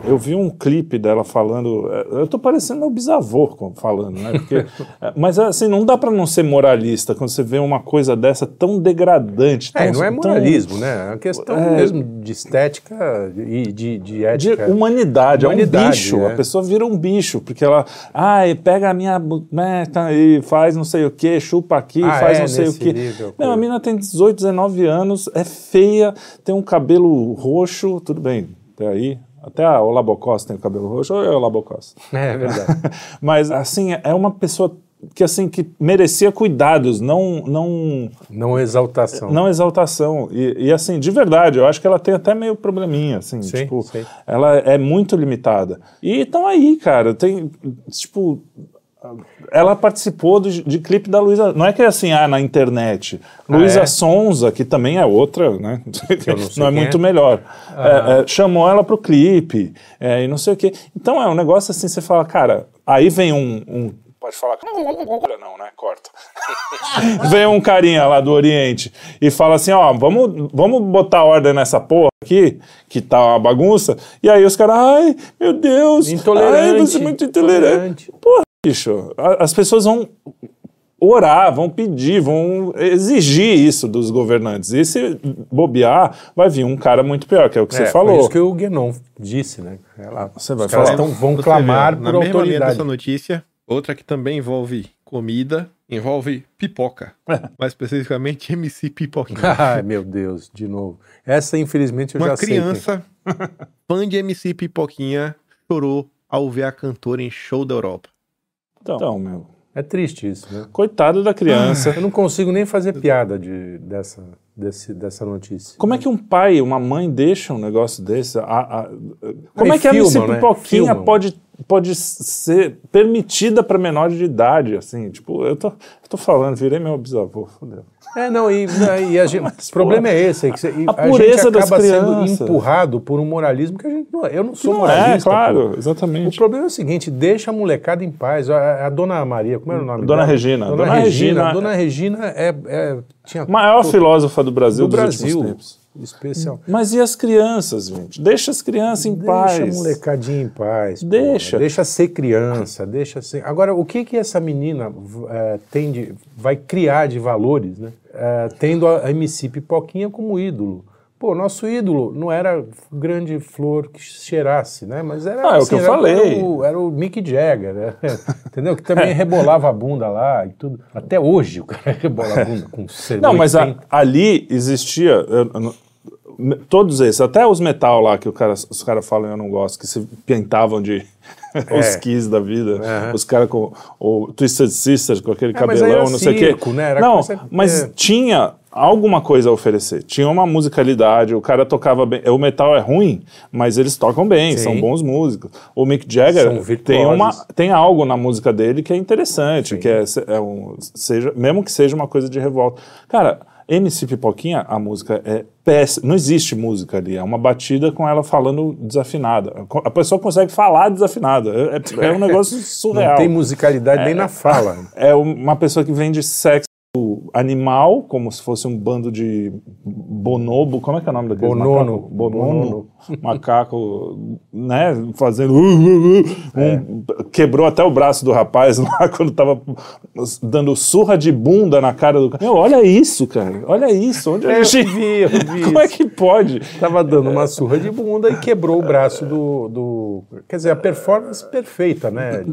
C: eu- vi um clipe dela falando. é, Eu tô parecendo meu bisavô falando, né? Porque, é, mas assim, não dá pra não ser moralista quando você vê uma coisa dessa tão degradante.
B: É,
C: tão-
B: não é
C: tão-
B: moralismo, né? É uma questão
C: É.
B: mesmo de estética e de, de
C: de
B: ética.
C: humanidade, é um
B: Humanidade,
C: bicho.
B: é.
C: A pessoa vira um bicho, porque ela, ai, pega a minha boneca e faz não sei o que, chupa aqui,
B: Ah,
C: faz
B: é,
C: não sei o que.
B: nível,
C: Não, a menina tem 18, 19 anos, é feia, tem um cabelo roxo, tudo bem, até aí. Até a Olabocós tem o cabelo roxo, ou é Olabocós?
B: É verdade.
C: Mas, assim, é uma pessoa que, assim, que merecia cuidados, não... não
B: Não exaltação.
C: não exaltação. E, e, assim, de verdade, eu acho que ela tem até meio probleminha, assim,
B: Sim,
C: tipo,
B: sim.
C: ela é muito limitada. E então aí, cara, tem, tipo, ela participou do, de clipe da Luísa, não é que é assim, ah, na internet. Luísa
B: é?
C: Sonza, que também é outra, né,
B: não sei
C: é
B: quem
C: muito
B: é.
C: melhor, É, é, chamou ela pro clipe, é, e não sei o quê. Então é um negócio assim, você fala, cara, aí vem um... um Pode falar. Não, né? Corta. Vem um carinha lá do Oriente e fala assim: ó, vamos, vamos botar ordem nessa porra aqui, que tá uma bagunça. E aí os caras, ai, meu Deus,
B: Intolerante,
C: ai, você é muito intolerante.
B: intolerante.
C: Porra, bicho, as pessoas vão orar, vão pedir, vão exigir isso dos governantes. E se bobear, vai vir um cara muito pior, que é o que
B: É,
C: você falou.
B: isso que o Guénon disse, né? Ela,
C: Você vai falar?
B: tão- vão
A: Você
B: clamar
A: vê,
B: por
A: na mesma linha
B: autoridade.
A: dessa notícia, outra que também envolve comida, envolve pipoca. Mais especificamente MC Pipoquinha.
B: Ai, meu Deus, de novo. Essa, infelizmente, eu
A: Uma
B: já sei. quem-
A: criança fã de MC Pipoquinha chorou ao ver a cantora em show da Europa.
C: Então, meu,
B: É triste isso, né?
C: coitado da criança.
B: Eu não consigo nem fazer piada de, dessa, desse, dessa notícia.
C: Como é que um pai, uma mãe deixa um negócio desse? A- a- como
B: Aí
C: é que a
B: filmam, né?
C: Pipoquinha
B: Filmam.
C: pode pode ser permitida para menores de idade, assim, tipo, eu tô, eu tô falando, virei meu bisavô, fodeu.
B: É, não, e, e a gente, o problema é esse, é que você,
C: A
B: a,
C: pureza
B: gente acaba sendo empurrado por um moralismo que a gente não, eu não sou
C: Não
B: moralista.
C: é, claro,
B: pô. O
C: exatamente.
B: problema é o seguinte, deixa a molecada em paz. A, a dona Maria, como era o nome
C: Dona
B: dela?
C: Regina.
B: Dona,
C: Dona
B: Regina.
C: Regina-
B: Dona Regina é, é- tinha
C: Maior filósofa do Brasil
B: do
C: dos
B: Brasil,
C: tempos.
B: Especial.
C: Mas e as crianças, gente? Deixa as crianças em
B: Deixa
C: paz.
B: a molecadinha em paz.
C: Deixa.
B: Deixa ser criança, deixa ser. Agora, o que que essa menina eh, tem de, vai criar de valores, né? Eh, tendo a MC Pipoquinha como ídolo. Pô, nosso ídolo não era grande flor que cheirasse, né? Mas era,
C: Ah, é o que eu
B: era,
C: falei.
B: Era o, era o Mick Jagger, né? entendeu? Que também rebolava a bunda lá e tudo. Até hoje o cara rebola a bunda com
C: Não, mas a-
B: 80.
C: ali existia. eu- todos esses, até os metal lá que cara, os caras falam eu não gosto, que se pintavam de os Kiss da vida, os caras com o Twisted Sister com aquele
B: É,
C: cabelão, não sei o quê.
B: né? Era
C: não,
B: coisa-
C: mas
B: é.
C: tinha alguma coisa a oferecer. Tinha uma musicalidade, o cara tocava bem. O metal é ruim, mas eles tocam bem,
B: Sim.
C: são bons músicos. O Mick Jagger tem, uma, tem algo na música dele que é interessante, que é, é um, seja, mesmo que seja uma coisa de revolta. Cara, MC Pipoquinha, a música é péssima. Não existe música ali, é uma batida com ela falando desafinada. A pessoa consegue falar desafinada. É, é um negócio surreal.
B: Não tem musicalidade nem na fala.
C: É uma pessoa que vende sexo animal, como se fosse um bando de bonobo, como é que é o nome daquele
B: Bonono.
C: macaco? Bonono. Macaco, né, fazendo... um- Quebrou até o braço do rapaz lá quando tava dando surra de bunda na cara do cara. Meu, olha isso, cara. Olha isso. Onde a
B: É, eu
C: gente...
B: vi, eu vi
C: Como é que pode?
B: Tava dando uma surra de bunda e quebrou o braço do. do- quer dizer, a performance perfeita, né?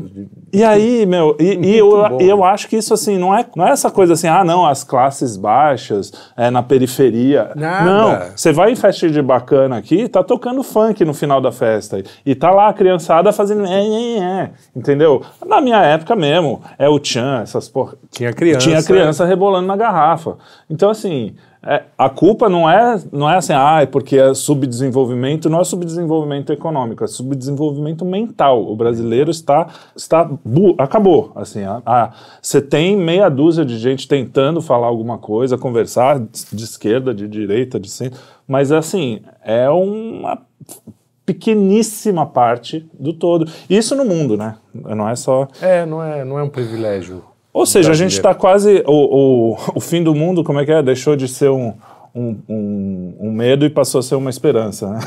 C: E aí, meu, e, e eu,
B: bom.
C: eu acho que isso assim, não é, não é essa coisa assim, ah, não, as classes baixas, é, na periferia.
B: Nada.
C: Não, você vai em festa de bacana aqui, tá tocando funk no final da festa. E tá lá a criançada fazendo. É, é, é, entendeu? Na minha época mesmo, é o Tchan, essas porra.
B: Tinha criança.
C: Tinha criança rebolando na garrafa. Então, assim, é, a culpa não é, não é assim, ah, é porque é subdesenvolvimento, não é subdesenvolvimento econômico, é subdesenvolvimento mental. O brasileiro está, está acabou. Assim, a- a- você tem meia dúzia de gente tentando falar alguma coisa, conversar de esquerda, de direita, de centro, mas assim, é uma pequeníssima parte do todo. Isso no mundo, né? Não é só
B: É, não é, não é um privilégio.
C: Ou seja, a gente está quase. O, o, o fim do mundo, como é que é? Deixou de ser um, um, um, um medo e passou a ser uma esperança. Né?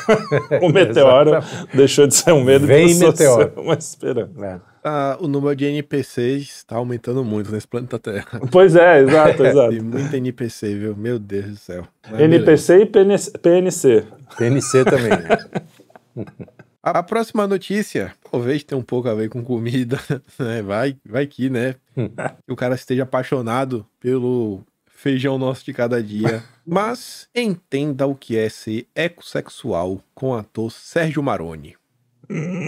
C: o meteoro
B: exatamente.
C: deixou de ser um medo
B: Vem
C: e passou
B: meteoro.
C: a ser uma esperança.
B: É.
A: Ah, o número de NPCs está aumentando muito nesse planeta Terra.
C: Pois é, exato, exato.
A: Tem muita NPC, viu? Meu Deus do céu. Mas beleza.
C: NPC e PNC. PNC.
B: PNC também.
A: A próxima notícia, talvez tenha um pouco a ver com comida, né? Vai, vai que, né? Que o cara esteja apaixonado pelo feijão nosso de cada dia. Mas entenda o que é ser ecossexual com o ator Sérgio Maroni.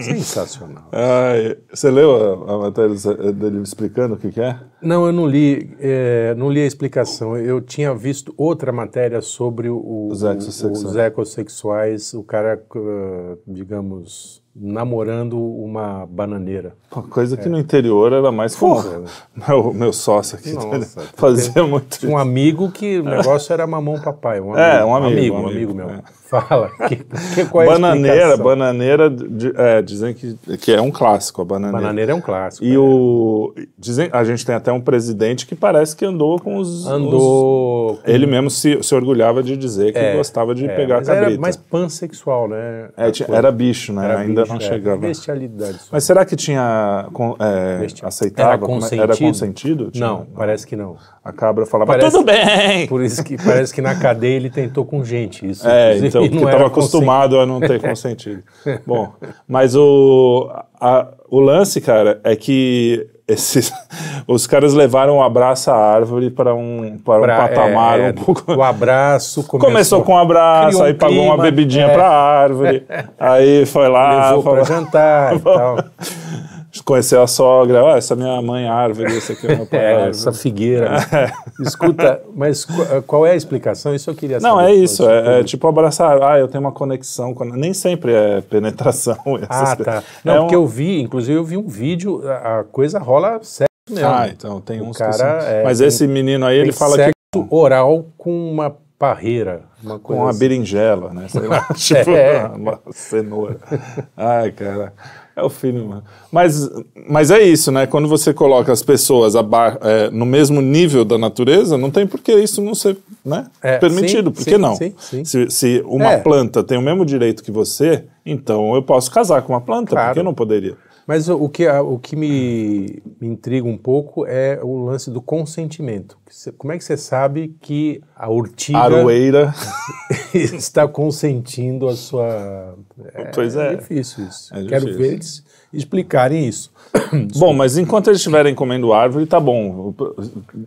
B: Sensacional.
C: Ai, você leu a, a matéria dele explicando o que, que é?
B: Não, eu não li, é, não li a explicação. Eu tinha visto outra matéria sobre o,
C: Os ecossexuais.
B: os ecossexuais, o cara, uh, digamos, namorando uma bananeira.
C: Uma coisa que no interior era mais comum.
B: Porra.
C: Meu, meu sócio aqui
B: Nossa,
C: fazia muito
B: Tinha um amigo que o negócio era mamão papai. Um
C: É, um amigo,
B: amigo,
C: um
B: um
C: amigo,
B: amigo meu.
C: é.
B: Fala. Que, que, qual é a
C: bananeira, bananeira, é, dizem que, que é um clássico a bananeira.
B: Bananeira é um clássico.
C: E
B: é.
C: o dizem, a gente tem até um presidente que parece que andou com os
B: Andou.
C: os- ele mesmo se, se orgulhava de dizer que
B: É,
C: gostava de
B: é,
C: pegar
B: mas
C: cabrita.
B: Era mais pansexual, né?
C: É, era bicho, né?
B: Era
C: Ainda
B: bicho,
C: não
B: é,
C: chegava.
B: Bestialidade. só.
C: Mas será que tinha é, aceitava?
B: Era
C: é-
B: consentido?
C: Era consentido? Tinha-
B: Não, parece que não.
C: A cabra falava
B: Parece-
C: tudo bem.
B: Por isso que parece que na cadeia ele tentou com gente. Isso,
C: É, então, porque estava acostumado a não ter consentido. Bom, mas o, a- o lance, cara, é que esses, os caras levaram o abraço à árvore para um, para um
B: Pra-
C: patamar
B: é,
C: um pouco.
B: O abraço começou,
C: Começou com um abraço,
B: um
C: aí pagou uma
B: clima,
C: bebidinha
B: é.
C: para a árvore, aí foi lá,
B: levou para jantar e tal.
C: Conhecer a sogra, ah, essa é minha mãe árvore, esse aqui é meu pai
B: É,
C: árvore.
B: essa figueira. Escuta, mas qu- qual é a explicação? Isso eu queria saber.
C: Não, é isso, é, é tipo abraçar, ah, eu tenho uma conexão, com... nem sempre é penetração.
B: Ah,
C: coisas.
B: tá. Não,
C: É
B: porque
C: um-
B: eu vi, inclusive eu vi um vídeo, a coisa rola sério mesmo.
C: Ah, então tem uns
B: cara é-
C: Mas
B: tem-
C: esse menino aí, ele fala
B: sexo
C: que
B: oral com uma parreira, uma coisa
C: com uma
B: assim.
C: berinjela, né? Sei lá, tipo
B: É.
C: uma cenoura. Ai, cara. É o filho, mano. Mas, mas é isso, né? Quando você coloca as pessoas aba- é, no mesmo nível da natureza, não tem por que isso não ser né,
B: É,
C: permitido.
B: sim,
C: por que
B: sim,
C: não?
B: sim.
C: Se, se uma
B: É.
C: planta tem o mesmo direito que você, então eu posso casar com uma planta,
B: Claro.
C: por que eu não poderia?
B: Mas o, que, a- o que me, me intriga um pouco é o lance do consentimento. Como é que você sabe que a urtiga
C: Aroeira.
B: está consentindo a sua... É,
C: Pois é.
B: difícil isso.
C: É
B: Quero
C: difícil.
B: ver eles explicarem isso.
C: Bom, mas enquanto eles estiverem comendo árvore, tá bom.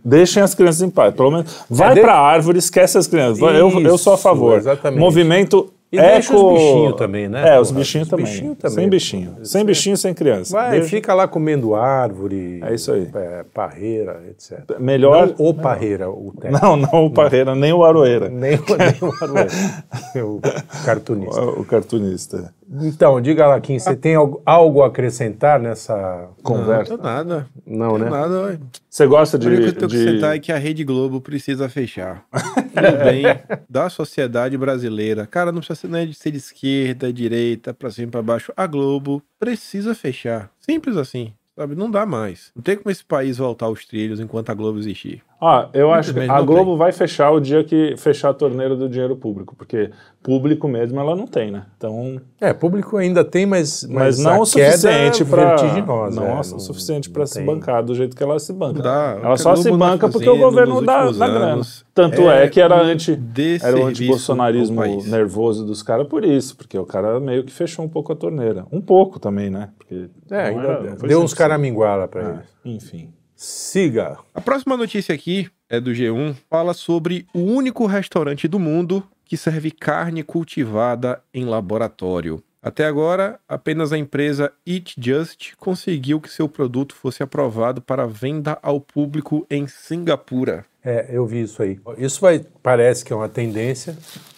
C: Deixem as crianças em paz. Pelo menos vai
B: É, de-
C: pra árvore, esquece as crianças. eu, eu sou a
B: Isso,
C: favor.
B: exatamente.
C: Movimento
B: E
C: eco...
B: deixa os bichinhos também, né,
C: É, os bichinhos
B: Os
C: também.
B: bichinhos também.
C: Sem bichinho. Sem bichinho, sem criança.
B: Vai,
C: Deixa-
B: fica lá comendo árvore.
C: É isso aí.
B: é, parreira, etc.
C: Melhor...
B: Não o parreira, o técnico.
C: Não, não o parreira, nem o aroeira.
B: Nem, o- nem o aroeira. o cartunista.
C: O cartunista.
B: Então, diga lá, Kim, você tem algo, a acrescentar nessa conversa?
A: Não, nada.
B: Não, né?
A: nada.
C: Você gosta de...
A: coisa que eu tenho que
C: de...
A: acrescentar é que a Rede Globo precisa fechar. Tudo bem da sociedade brasileira. Cara, não precisa ser, não é de ser de esquerda, direita, pra cima, pra baixo. A Globo precisa fechar. Simples assim. Sabe? Não dá mais. Não tem como esse país voltar aos trilhos enquanto a Globo existir.
C: Ah, eu acho que a Globo vai fechar o dia que fechar a torneira do dinheiro público, porque público mesmo ela não tem, né? Então,
B: É, público ainda tem, mas,
C: mas,
B: mas
C: não o suficiente
B: é
C: para
B: vertiginosa.
C: não,
B: é,
C: é o suficiente para se
B: tem.
C: bancar do jeito que ela se banca.
A: Dá. O
C: Ela só se banca porque o governo dá, dá grana. Tanto
A: é
C: é, que era anti era o antibolsonarismo nervoso dos caras por isso, porque o cara meio que fechou um pouco a torneira. Um pouco também, né? Porque
B: É,
C: não
B: ainda
C: era-
B: deu uns
C: 100%.
B: caraminguala pra
C: É,
B: eles.
C: enfim.
B: Siga.
A: A próxima notícia aqui é do G1. Fala sobre o único restaurante do mundo que serve carne cultivada em laboratório. Até agora, apenas a empresa Eat Just conseguiu que seu produto fosse aprovado para venda ao público em Singapura.
B: É, eu vi isso aí. Isso vai, parece que é uma tendência.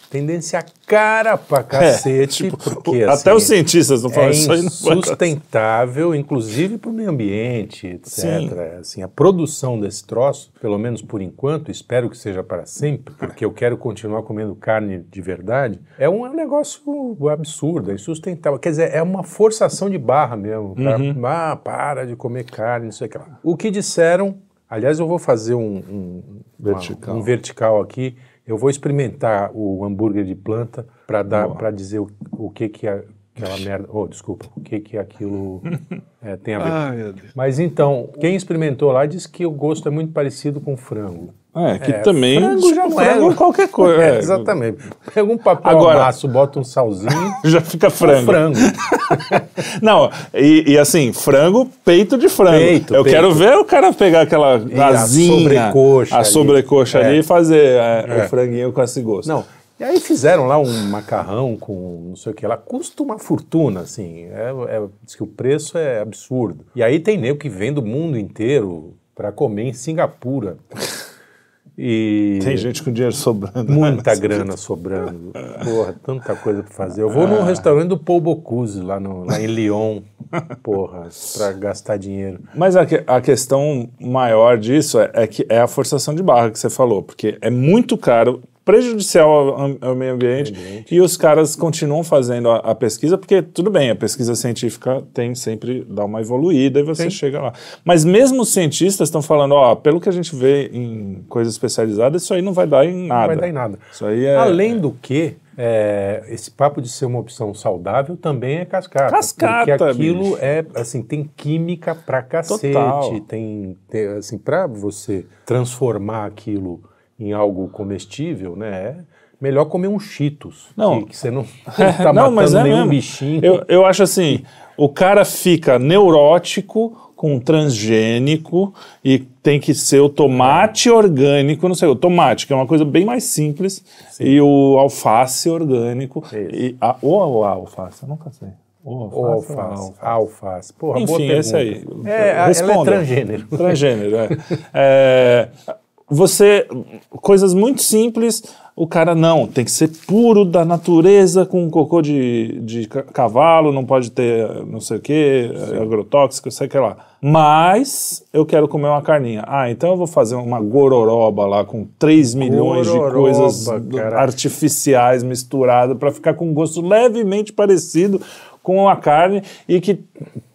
B: Tendência cara pra cacete,
C: tipo,
B: porque
C: Até
B: assim,
C: os cientistas não falam
B: é
C: isso aí.
B: Insustentável, inclusive para o meio ambiente, etc.
C: Sim.
B: Assim, a produção desse troço, pelo menos por enquanto, espero que seja para sempre, porque eu quero continuar comendo carne de verdade, é um, é um negócio absurdo, é insustentável. Quer dizer, é uma forçação de barra mesmo. pra-
C: Uhum.
B: ah, para de comer carne, não sei o que lá. O que disseram, aliás, eu vou fazer um, um, uma-
C: Vertical.
B: um vertical aqui. Eu vou experimentar o hambúrguer de planta para dar para dizer o, o que que é aquela merda. Oh, desculpa. O que que aquilo é, tem a ver?
A: Deus.
B: Mas então, quem experimentou lá disse que o gosto é muito parecido com frango.
C: É, que
B: É,
C: também.
B: frango já não é.
C: qualquer coisa.
B: É,
C: é.
B: exatamente. Pega um papel
C: Agora-
B: amasso, bota um salzinho,
C: Já fica frango.
B: frango.
C: Não, e, e assim, frango, peito de frango.
B: Peito,
C: Eu
B: peito.
C: quero ver o cara pegar aquela
B: a
C: asinha,
B: sobrecoxa
C: a
B: ali.
C: sobrecoxa
B: É.
C: ali e fazer é,
B: É.
C: o franguinho com esse gosto.
B: Não. E aí fizeram lá um macarrão com não sei o que lá. Custa uma fortuna, assim. É, é- diz que o preço é absurdo. E aí tem nego que vem do mundo inteiro para comer em Singapura. E
C: Tem gente com dinheiro sobrando.
B: muita grana sobrando. Porra, tanta coisa para fazer. Eu vou num restaurante do Paul Bocuse, lá, no, lá em Lyon, porra, para gastar dinheiro.
C: Mas a, que- a questão maior disso é, é que é a forçação de barra que você falou, porque é muito caro, prejudicial ao, ao meio ambiente, e os caras continuam fazendo a, a pesquisa, porque tudo bem, a pesquisa científica tem sempre dá uma evoluída e você
B: Sim.
C: chega lá. Mas mesmo os cientistas estão falando, ó, pelo que a gente vê em coisas especializadas, isso aí não vai dar em nada.
B: Não vai dar em nada.
C: Isso aí é
B: Além do que, é, esse papo de ser uma opção saudável também é cascata.
C: Cascata,
B: Porque aquilo
C: bicho.
B: é, assim, tem química pra cacete.
C: Total.
B: Tem, tem, assim, pra você transformar aquilo em algo comestível, né? É melhor comer um Cheetos.
C: Não.
B: Que, você não, não tá matando nenhum bichinho.
C: Eu, eu acho assim, o cara fica neurótico com transgênico e tem que ser o tomate orgânico, não sei, o tomate, que é uma coisa bem mais simples, e o alface orgânico. E a, ou a alface, eu nunca sei. Ou
B: Ou
C: alface,
B: alface.
C: ou
B: Alface. Porra,
C: Enfim, esse aí.
B: pergunta. É, ela é
C: Responda.
B: transgênero.
C: Transgênero, é. É, Você. Coisas muito simples. O cara não, tem que ser puro da natureza, com cocô de, de ca- cavalo, não pode ter não sei o que, agrotóxico, sei o que lá. Mas eu quero comer uma carninha. Ah, então eu vou fazer uma gororoba lá com 3 milhões de
B: Gororoba,
C: coisas
B: cara.
C: artificiais misturadas para ficar com um gosto levemente parecido com a carne e que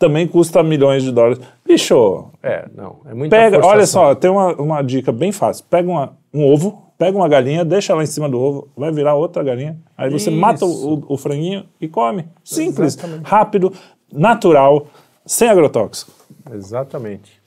C: também custa milhões de dólares. Bicho,
B: É, não. É muita
C: pega, olha
B: forçação.
C: só, tem uma, uma dica bem fácil. Pega uma- um ovo, pega uma galinha, deixa ela em cima do ovo, vai virar outra galinha. Aí você
B: Isso.
C: mata o, o franguinho e come. Simples,
B: Exatamente.
C: rápido, natural, sem agrotóxico.
B: Exatamente.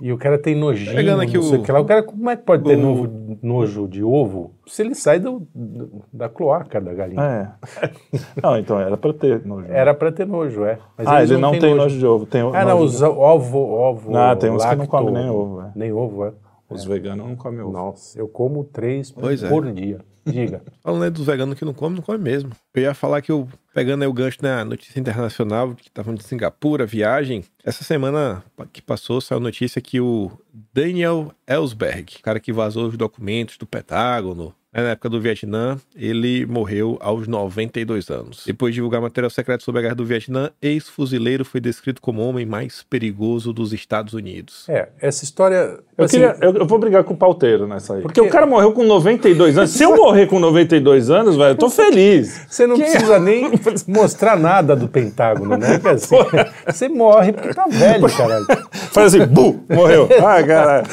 B: E o cara tem nojinho,
A: Pegando aqui
B: não sei
A: o-
B: que lá. O cara, como é que pode ter
A: o-
B: novo, nojo de ovo se ele sai do, do- da cloaca da galinha?
C: É. Não, então era pra ter nojo.
B: Era pra ter nojo, é. Mas
C: ah, ele não
B: têm
C: tem nojo de ovo. Tem
B: Ah, não,
C: nojo
B: os ovo, ovo.
C: Ah, tem uns que não
B: lacto-
C: comem nem ovo, é.
B: Nem ovo, é.
C: Os veganos não comem ovo.
B: Nossa, eu como três
A: Pois é.
B: por dia. Diga.
A: Falando aí dos veganos que não comem, não come mesmo. Eu ia falar que eu, pegando aí o gancho na notícia internacional, que estavam de Singapura, viagem, essa semana que passou, saiu notícia que o Daniel Ellsberg, o cara que vazou os documentos do Pentágono, né, na época do Vietnã, ele morreu aos 92 anos. Depois de divulgar material secreto sobre a guerra do Vietnã, ex-fuzileiro foi descrito como o homem mais perigoso dos Estados Unidos.
B: É, essa história.
C: Eu,
B: assim,
C: queria, eu, eu vou brigar com o pauteiro nessa aí. Porque,
B: Porque-
C: o cara morreu com 92 anos. Se eu morrer com 92 anos, velho, eu tô feliz.
B: Você não precisa nem mostrar nada do Pentágono, né? Que assim, você morre porque tá velho, caralho.
C: Faz assim, bu, morreu. Ah, caralho.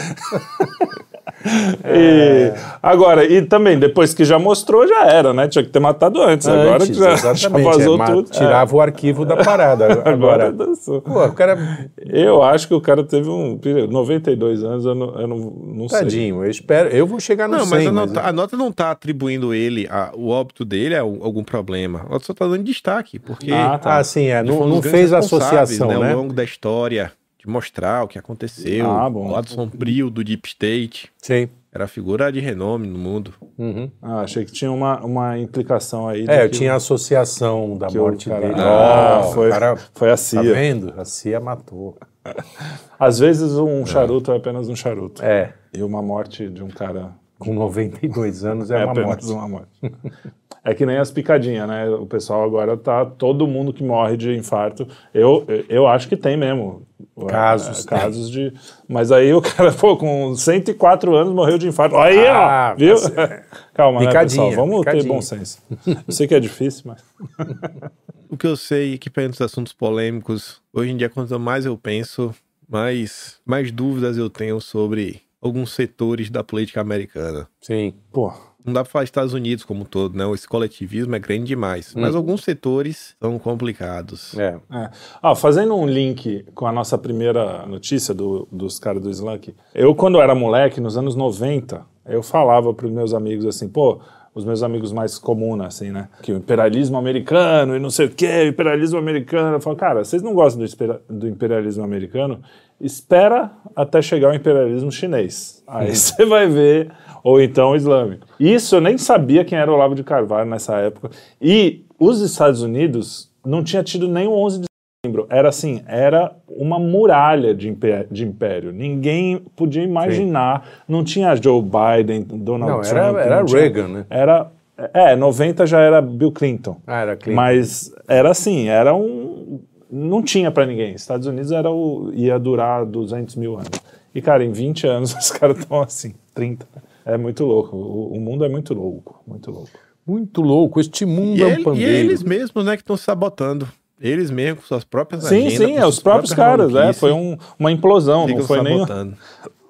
C: E, agora, e também, depois que já mostrou, já era, né? Tinha que ter matado antes. agora que
B: Antes,
C: já, já
B: exatamente.
C: vazou
B: é,
C: tudo.
B: Tirava o arquivo da parada.
C: É, agora
B: Agora,
C: dançou.
B: pô, o cara.
C: Eu acho que o cara teve um. 92 anos, eu não, eu não, não sei.
B: Tadinho, eu espero. Eu vou chegar no
A: Não,
B: 100,
A: mas a
B: mas
A: nota, a nota não tá atribuindo ele, a- o óbito dele a um- algum problema. A nota só tá dando destaque, porque
C: Ah, tá.
B: Ah, sim, é. Não, não fez associação, né?
A: Ao longo da história, mostrar o que aconteceu,
C: Ah, bom.
A: o lado sombrio do Deep State.
B: Sim.
A: Era figura de renome no mundo.
B: Uhum.
C: Ah, achei que tinha uma, uma implicação aí.
B: É, eu tinha a associação da morte
C: cara-
B: dele.
C: Ah,
B: Ó,
C: foi-
B: o cara,
C: foi a
B: Tá
C: CIA.
B: vendo? A CIA matou.
C: Às vezes um charuto é apenas um charuto.
B: É,
C: E uma morte de um cara
B: com 92 anos é,
C: é
B: uma
C: apenas
B: morte.
C: uma morte. É que nem as picadinhas, né? O pessoal agora tá. Todo mundo que morre de infarto. Eu, eu acho que tem mesmo.
B: Casos,
C: É, casos de. Mas aí o cara, pô, com 104 anos morreu de infarto. Aí,
B: Ah,
C: ó! Viu?
B: mas-
C: Calma, né,
B: Picadinha,
C: pessoal? Vamos ter
B: picadinha.
C: bom senso. Eu sei que é difícil, mas.
A: O que eu sei é que perante os assuntos polêmicos, hoje em dia, quanto mais eu penso, mais, mais dúvidas eu tenho sobre alguns setores da política americana.
B: Sim.
C: Pô,
A: Não dá pra falar Estados Unidos como um todo, né? Esse coletivismo é grande demais. Mas alguns setores são complicados.
B: É.
C: É. Ah, fazendo um link com a nossa primeira notícia do- dos caras do Slunk, eu, quando era moleque, nos anos 90, eu falava para os meus amigos assim, pô, os meus amigos mais comuns, assim, né? Que o imperialismo americano e não sei o quê, o imperialismo americano. Eu falo, cara, vocês não gostam do imperialismo americano? Espera até chegar o imperialismo chinês. Aí você vai ver, ou então islâmico. Isso eu nem sabia quem era o Olavo de Carvalho nessa época. E os Estados Unidos não tinha tido nem o 11 de setembro. Era assim, era uma muralha de, impé- de império. Ninguém podia imaginar. Não tinha Joe Biden, Donald
B: Não,
C: Trump.
B: era, era
C: não tinha-
B: Reagan, né?
C: Era, é, 90 já era Bill Clinton.
B: Ah, era Clinton.
C: Mas era assim, era um. Não tinha pra ninguém. Estados Unidos era o, ia durar 200 mil anos. E, cara, em 20 anos os caras estão assim, 30. É muito louco. O, o mundo é muito louco. Muito louco.
B: Muito louco. Este mundo
A: E,
B: é um
A: ele- e
B: pandeiro.
A: eles mesmos, né, que estão se sabotando. Eles mesmos, com suas próprias
C: Sim,
A: agendas.
C: sim,
A: com
C: é os próprios caras. É, foi um- uma implosão,
A: ficam
C: não foi nem.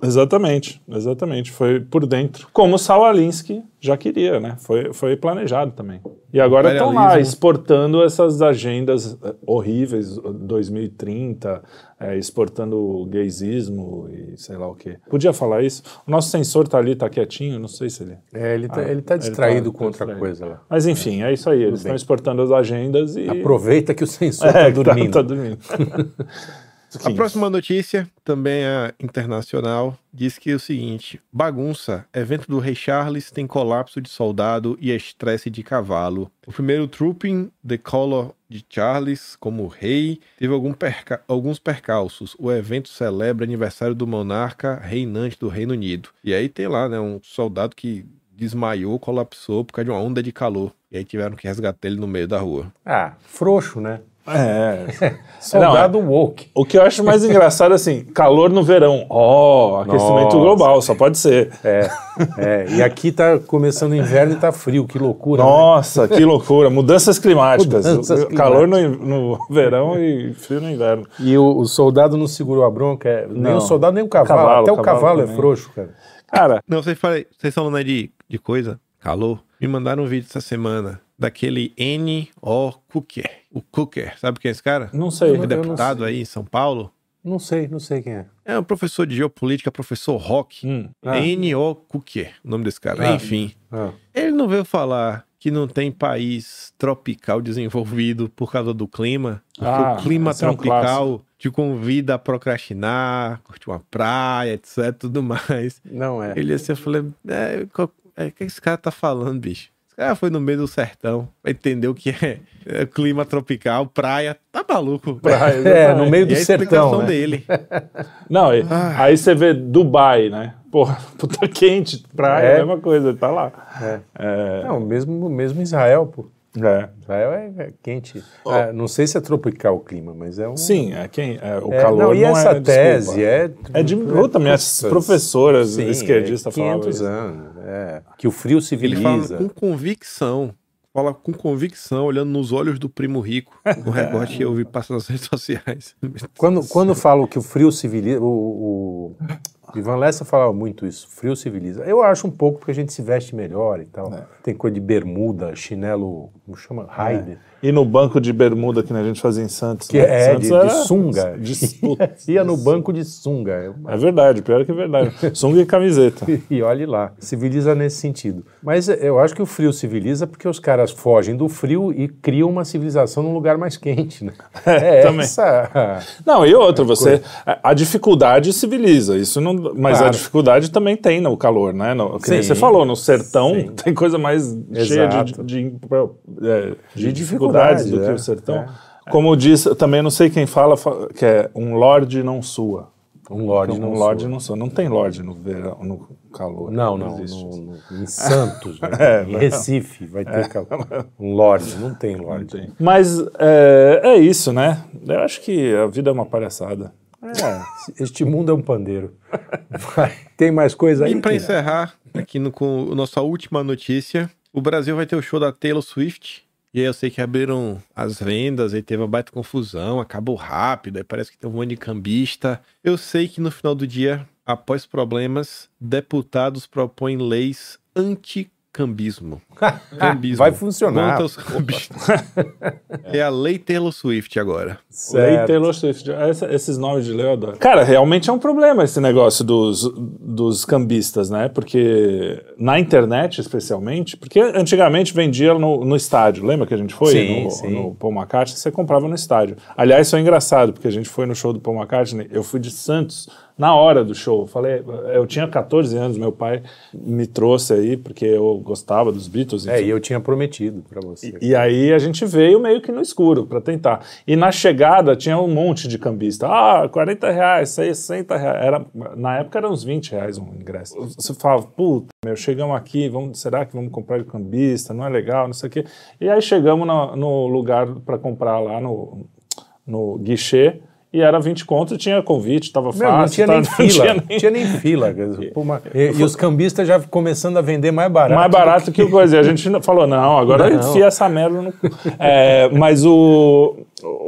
C: Exatamente, exatamente. Foi por dentro. Como o Saul Alinsky já queria, né? Foi, foi planejado também. E agora estão lá exportando essas agendas eh, horríveis, 2030, eh, exportando o gaysismo e sei lá o quê. Podia falar isso? O nosso censor tá ali, tá quietinho, não sei se ele.
B: É, ele tá,
C: Ah,
B: ele tá
C: ele
B: distraído
C: tá-
B: com
C: tá
B: outra
C: distraído.
B: coisa lá.
C: Mas enfim, é isso aí. Eles estão exportando as agendas e.
B: Aproveita que o sensor
C: É,
B: tá
C: tá-
B: dormindo.
C: Tá, dormindo.
A: A próxima notícia, também é internacional, diz que é o seguinte: bagunça. Evento do Rei Charles tem colapso de soldado e estresse de cavalo. O primeiro Trooping the Color de Charles como rei teve algum perca alguns percalços. O evento celebra aniversário do monarca reinante do Reino Unido. E aí tem lá, né, um soldado que desmaiou, colapsou por causa de uma onda de calor. E aí tiveram que resgatar ele no meio da rua.
B: Ah, frouxo, né?
C: É.
B: Soldado woke.
C: O que eu acho mais engraçado é assim, calor no verão. Ó, aquecimento
B: Nossa.
C: global, só pode ser.
B: É, é. E aqui tá começando o inverno e tá frio, que loucura. né?
C: Nossa, que loucura. Mudanças climáticas.
B: Mudanças
C: Calor no, no verão e frio no inverno.
B: E o, o soldado não segurou a bronca, é, nem
C: Não.
B: o soldado, nem o cavalo.
C: Cavalo,
B: Até o
C: cavalo
B: cavalo é
C: também.
B: frouxo, cara.
C: Cara,
A: Não, vocês falam, vocês falando aí de, de coisa, calor. Me mandaram um vídeo essa semana daquele N.O. Cooker. O Cooker, sabe quem é esse cara?
C: não sei.
A: É deputado aí em São Paulo.
B: Não sei, não sei quem é.
A: É um professor de geopolítica, professor Rock.
C: Hum.
B: Ah.
A: N.O. Cooker, o nome desse cara.
B: Ah.
A: Enfim,
B: Ah,
A: ele não veio falar que não tem país tropical desenvolvido por causa do clima. Porque
C: Ah,
A: o clima
C: esse é um
A: tropical te convida a procrastinar, curtir uma praia, etc, tudo mais.
B: não é.
A: Ele assim, eu falei, é, é, o que esse cara tá falando, bicho? Cara foi no meio do sertão, pra entender o que é, é clima tropical, praia, tá maluco.
C: Praia,
B: É, no meio
A: E
B: do
A: a
B: sertão,
A: explicação
B: né?
A: dele.
C: Não, e-
A: Ah.
C: aí você vê Dubai, né? Porra, puta quente, praia,
B: É.
C: a mesma coisa, tá lá.
B: É.
C: É,
B: Não, mesmo, mesmo Israel, pô.
C: É.
B: Israel é, é quente. Ah, não sei se é tropical o clima, mas é um...
C: Sim, é quem, é, o
B: É,
C: calor
B: não, e
C: não
B: essa
C: é
B: tese
C: desculpa.
B: é...
C: É de puta, minhas professoras
B: sim,
C: esquerdistas
B: é
C: falavam
B: 500
C: isso.
B: anos, é. Que o frio
A: Ele fala
B: civiliza.
A: com convicção. Fala com convicção, olhando nos olhos do primo rico. O recorte que eu vi passando nas redes sociais.
B: Quando, quando falo que o frio civiliza, o, o Ivan Lessa falava muito isso, frio civiliza. Eu acho um pouco porque a gente se veste melhor e tal.
C: É.
B: Tem coisa de bermuda, chinelo, como chama? Raider.
C: E no banco de bermuda que a gente fazia em Santos.
B: Que
C: né?
B: é,
C: Santos
B: de,
C: era-
B: de sunga.
C: de-
B: Ia no banco de sunga.
C: É verdade, pior que é verdade. Sunga e camiseta.
B: E olhe lá, civiliza nesse sentido. Mas eu acho que o frio civiliza porque os caras fogem do frio e criam uma civilização num lugar mais quente, né? É
C: também.
B: essa.
C: Não, e outra, você. A, a dificuldade civiliza, isso não. Mas a
B: Claro.
C: dificuldade também tem no calor, né? No,
B: Sim.
C: você falou, no sertão
B: Sim.
C: tem coisa mais cheia de,
B: Exato.
C: de, é, de
B: De
C: dificuldades do
B: dificuldade,
C: que
B: é.
C: o sertão.
B: É.
C: Como diz, também não sei quem fala, fa- que é um lorde não sua.
B: Um lorde
C: um
B: não
C: lorde
B: sua.
C: não sua. Não tem lorde no verão, no calor.
B: Não, não, no- no- em Santos, né?
C: É,
B: em
C: não.
B: Recife vai ter calor. um lorde, não tem lorde.
C: Não tem. Mas é, é isso, né? Eu acho que a vida é uma palhaçada.
B: É, este mundo é um pandeiro. Vai. Tem mais coisa aí?
A: E
B: Kina?
A: encerrar, aqui no, com a nossa última notícia, o Brasil vai ter o show da Taylor Swift. E aí eu sei que abriram as vendas, aí teve uma baita confusão, acabou rápido, aí parece que tem um monte de cambista. Eu sei que no final do dia, após problemas, deputados propõem leis anti-cambismo. Cambismo.
B: Vai funcionar.
A: Contra os cambistas. é a lei Taylor Swift agora.
C: Lei
B: Certo.
C: Taylor Swift. Essa- esses nomes de lei eu adoro. Cara, realmente é um problema esse negócio dos, dos cambistas, né? Porque na internet, especialmente, porque antigamente vendia no, no estádio. Lembra que a gente foi
B: Sim,
C: no,
B: sim.
C: no Paul McCartney? Você comprava no estádio. Aliás, isso é engraçado, porque a gente foi no show do Paul McCartney. Eu fui de Santos na hora do show. Eu Falei, eu tinha 14 anos, meu pai me trouxe aí, porque eu gostava dos Beatles.
B: É, e eu tinha prometido pra você.
C: E aí a gente veio meio que no escuro para tentar. E na chegada tinha um monte de cambista. Ah, 40 reais, 60 reais. Era, na época era uns 20 reais um ingresso. Você fala, puta, meu, chegamos aqui, vamos, será que vamos comprar de cambista? Não é legal, não sei o quê. E aí chegamos no, no lugar para comprar lá no, no guichê. E era 20 conto, tinha convite, tava
B: Meu, não
C: fácil.
B: tinha
C: tá-
B: nem
C: não
B: fila.
C: tinha
B: Não
C: nem-
B: tinha nem fila. mas- e, e os cambistas já começando a vender mais barato.
C: mais barato que o coisa. A gente falou, não, agora
B: Não.
C: enfia essa merda no. É, mas o,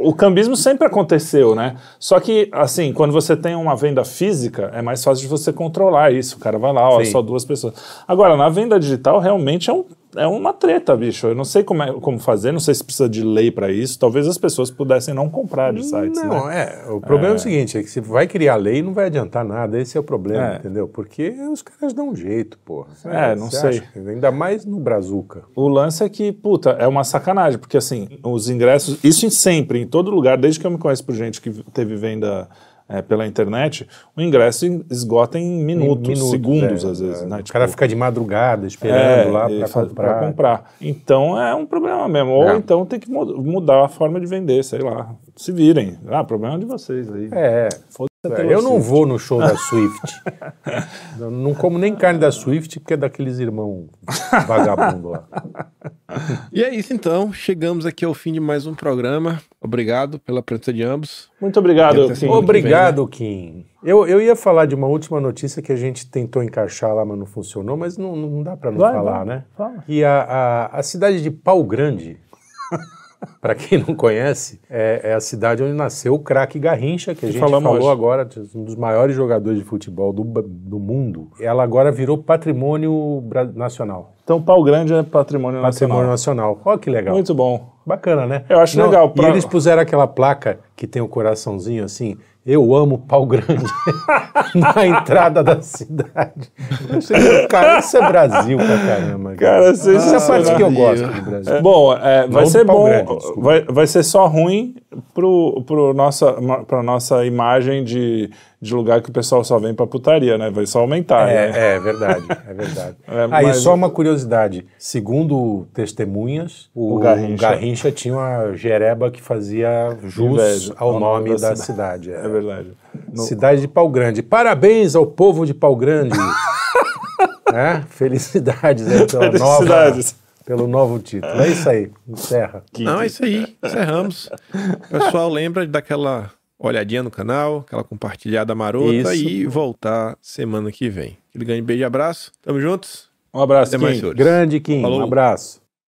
C: o cambismo sempre aconteceu, né? Só que, assim, quando você tem uma venda física, é mais fácil de você controlar isso. O cara vai lá, ó,
B: Sim.
C: só duas pessoas. Agora, na venda digital, realmente é um. É uma treta, bicho. Eu não sei como, é, como fazer, não sei se precisa de lei para isso. Talvez as pessoas pudessem não comprar de sites,
B: Não,
C: né?
B: é. O problema é. o seguinte: é que você vai criar lei não vai adiantar nada. Esse é o problema,
C: É.
B: entendeu? Porque os caras dão um jeito, porra.
C: É, não sei.
B: acha? Ainda mais no Brazuca.
C: O lance é que, puta, é uma sacanagem, porque assim, os ingressos, isso em sempre, em todo lugar, desde que eu me conheço por gente que teve venda é, pela internet, o ingresso esgota em minutos,
B: Minutos,
C: segundos
B: é,
C: às vezes.
B: é.
C: né?
B: O cara
C: Tipo,
B: fica de madrugada
C: é,
B: esperando lá
C: e
B: para comprar.
C: pra comprar. Então é um problema mesmo. Ou
B: É.
C: então tem que mu- mudar a forma de vender, sei lá. Se virem. Ah, problema de vocês aí.
B: É. É, eu não vou no show da Swift. Não como nem carne da Swift porque é daqueles irmãos vagabundo lá.
A: E é isso então, chegamos aqui ao fim de mais um programa. Obrigado pela presença de ambos.
C: Muito obrigado. Kim.
B: Obrigado, Kim. Eu, eu ia falar de uma última notícia que a gente tentou encaixar lá, mas não funcionou, mas não, não dá para não
C: Vai,
B: falar,
C: vai.
B: né?
C: Fala.
B: E a, a, a cidade de Pau Grande, para quem não conhece, é, é a cidade onde nasceu o craque Garrincha, que a gente
C: falamos
B: falou
C: hoje.
B: agora, um dos maiores jogadores de futebol do, do mundo. Ela agora virou patrimônio nacional.
C: Então, Pau Grande é patrimônio,
B: Patrimônio
C: nacional.
B: nacional. Olha que legal.
C: Muito bom.
B: Bacana, né?
C: Eu acho legal,
B: E
C: pra-
B: eles puseram aquela placa que tem o coraçãozinho assim, eu amo pau grande, na entrada da cidade. Cara, isso é Brasil pra caramba.
C: Cara,
B: Essa é a parte que eu gosto do Brasil.
C: Bom, é, vai ser bom,
B: grande,
C: vai, vai ser só ruim pro, pro nossa, pra nossa imagem de, de lugar que o pessoal só vem pra putaria, né? Vai só aumentar, né?
B: É, é verdade, é verdade.
C: É,
B: Aí,
C: mas-
B: só uma curiosidade. Segundo testemunhas, o,
C: O Garrincha.
B: Garrincha tinha uma jereba que fazia jus
C: Inveja
B: ao nome da, cidade.
C: É verdade. No-
B: Cidade de Pau Grande. Parabéns ao povo de Pau Grande. É, Felicidades aí pela
C: Felicidades.
B: nova, pelo novo título. É isso aí. Encerra.
A: Não, é isso aí. Encerramos. Pessoal, lembra de dar aquela olhadinha no canal, aquela compartilhada marota
B: Isso.
A: e voltar semana que vem. Aquele grande beijo e abraço. Tamo juntos.
C: Um abraço,
A: Até mais,
C: Kim.
A: senhores.
B: Grande Kim.
A: Falou.
B: Um abraço.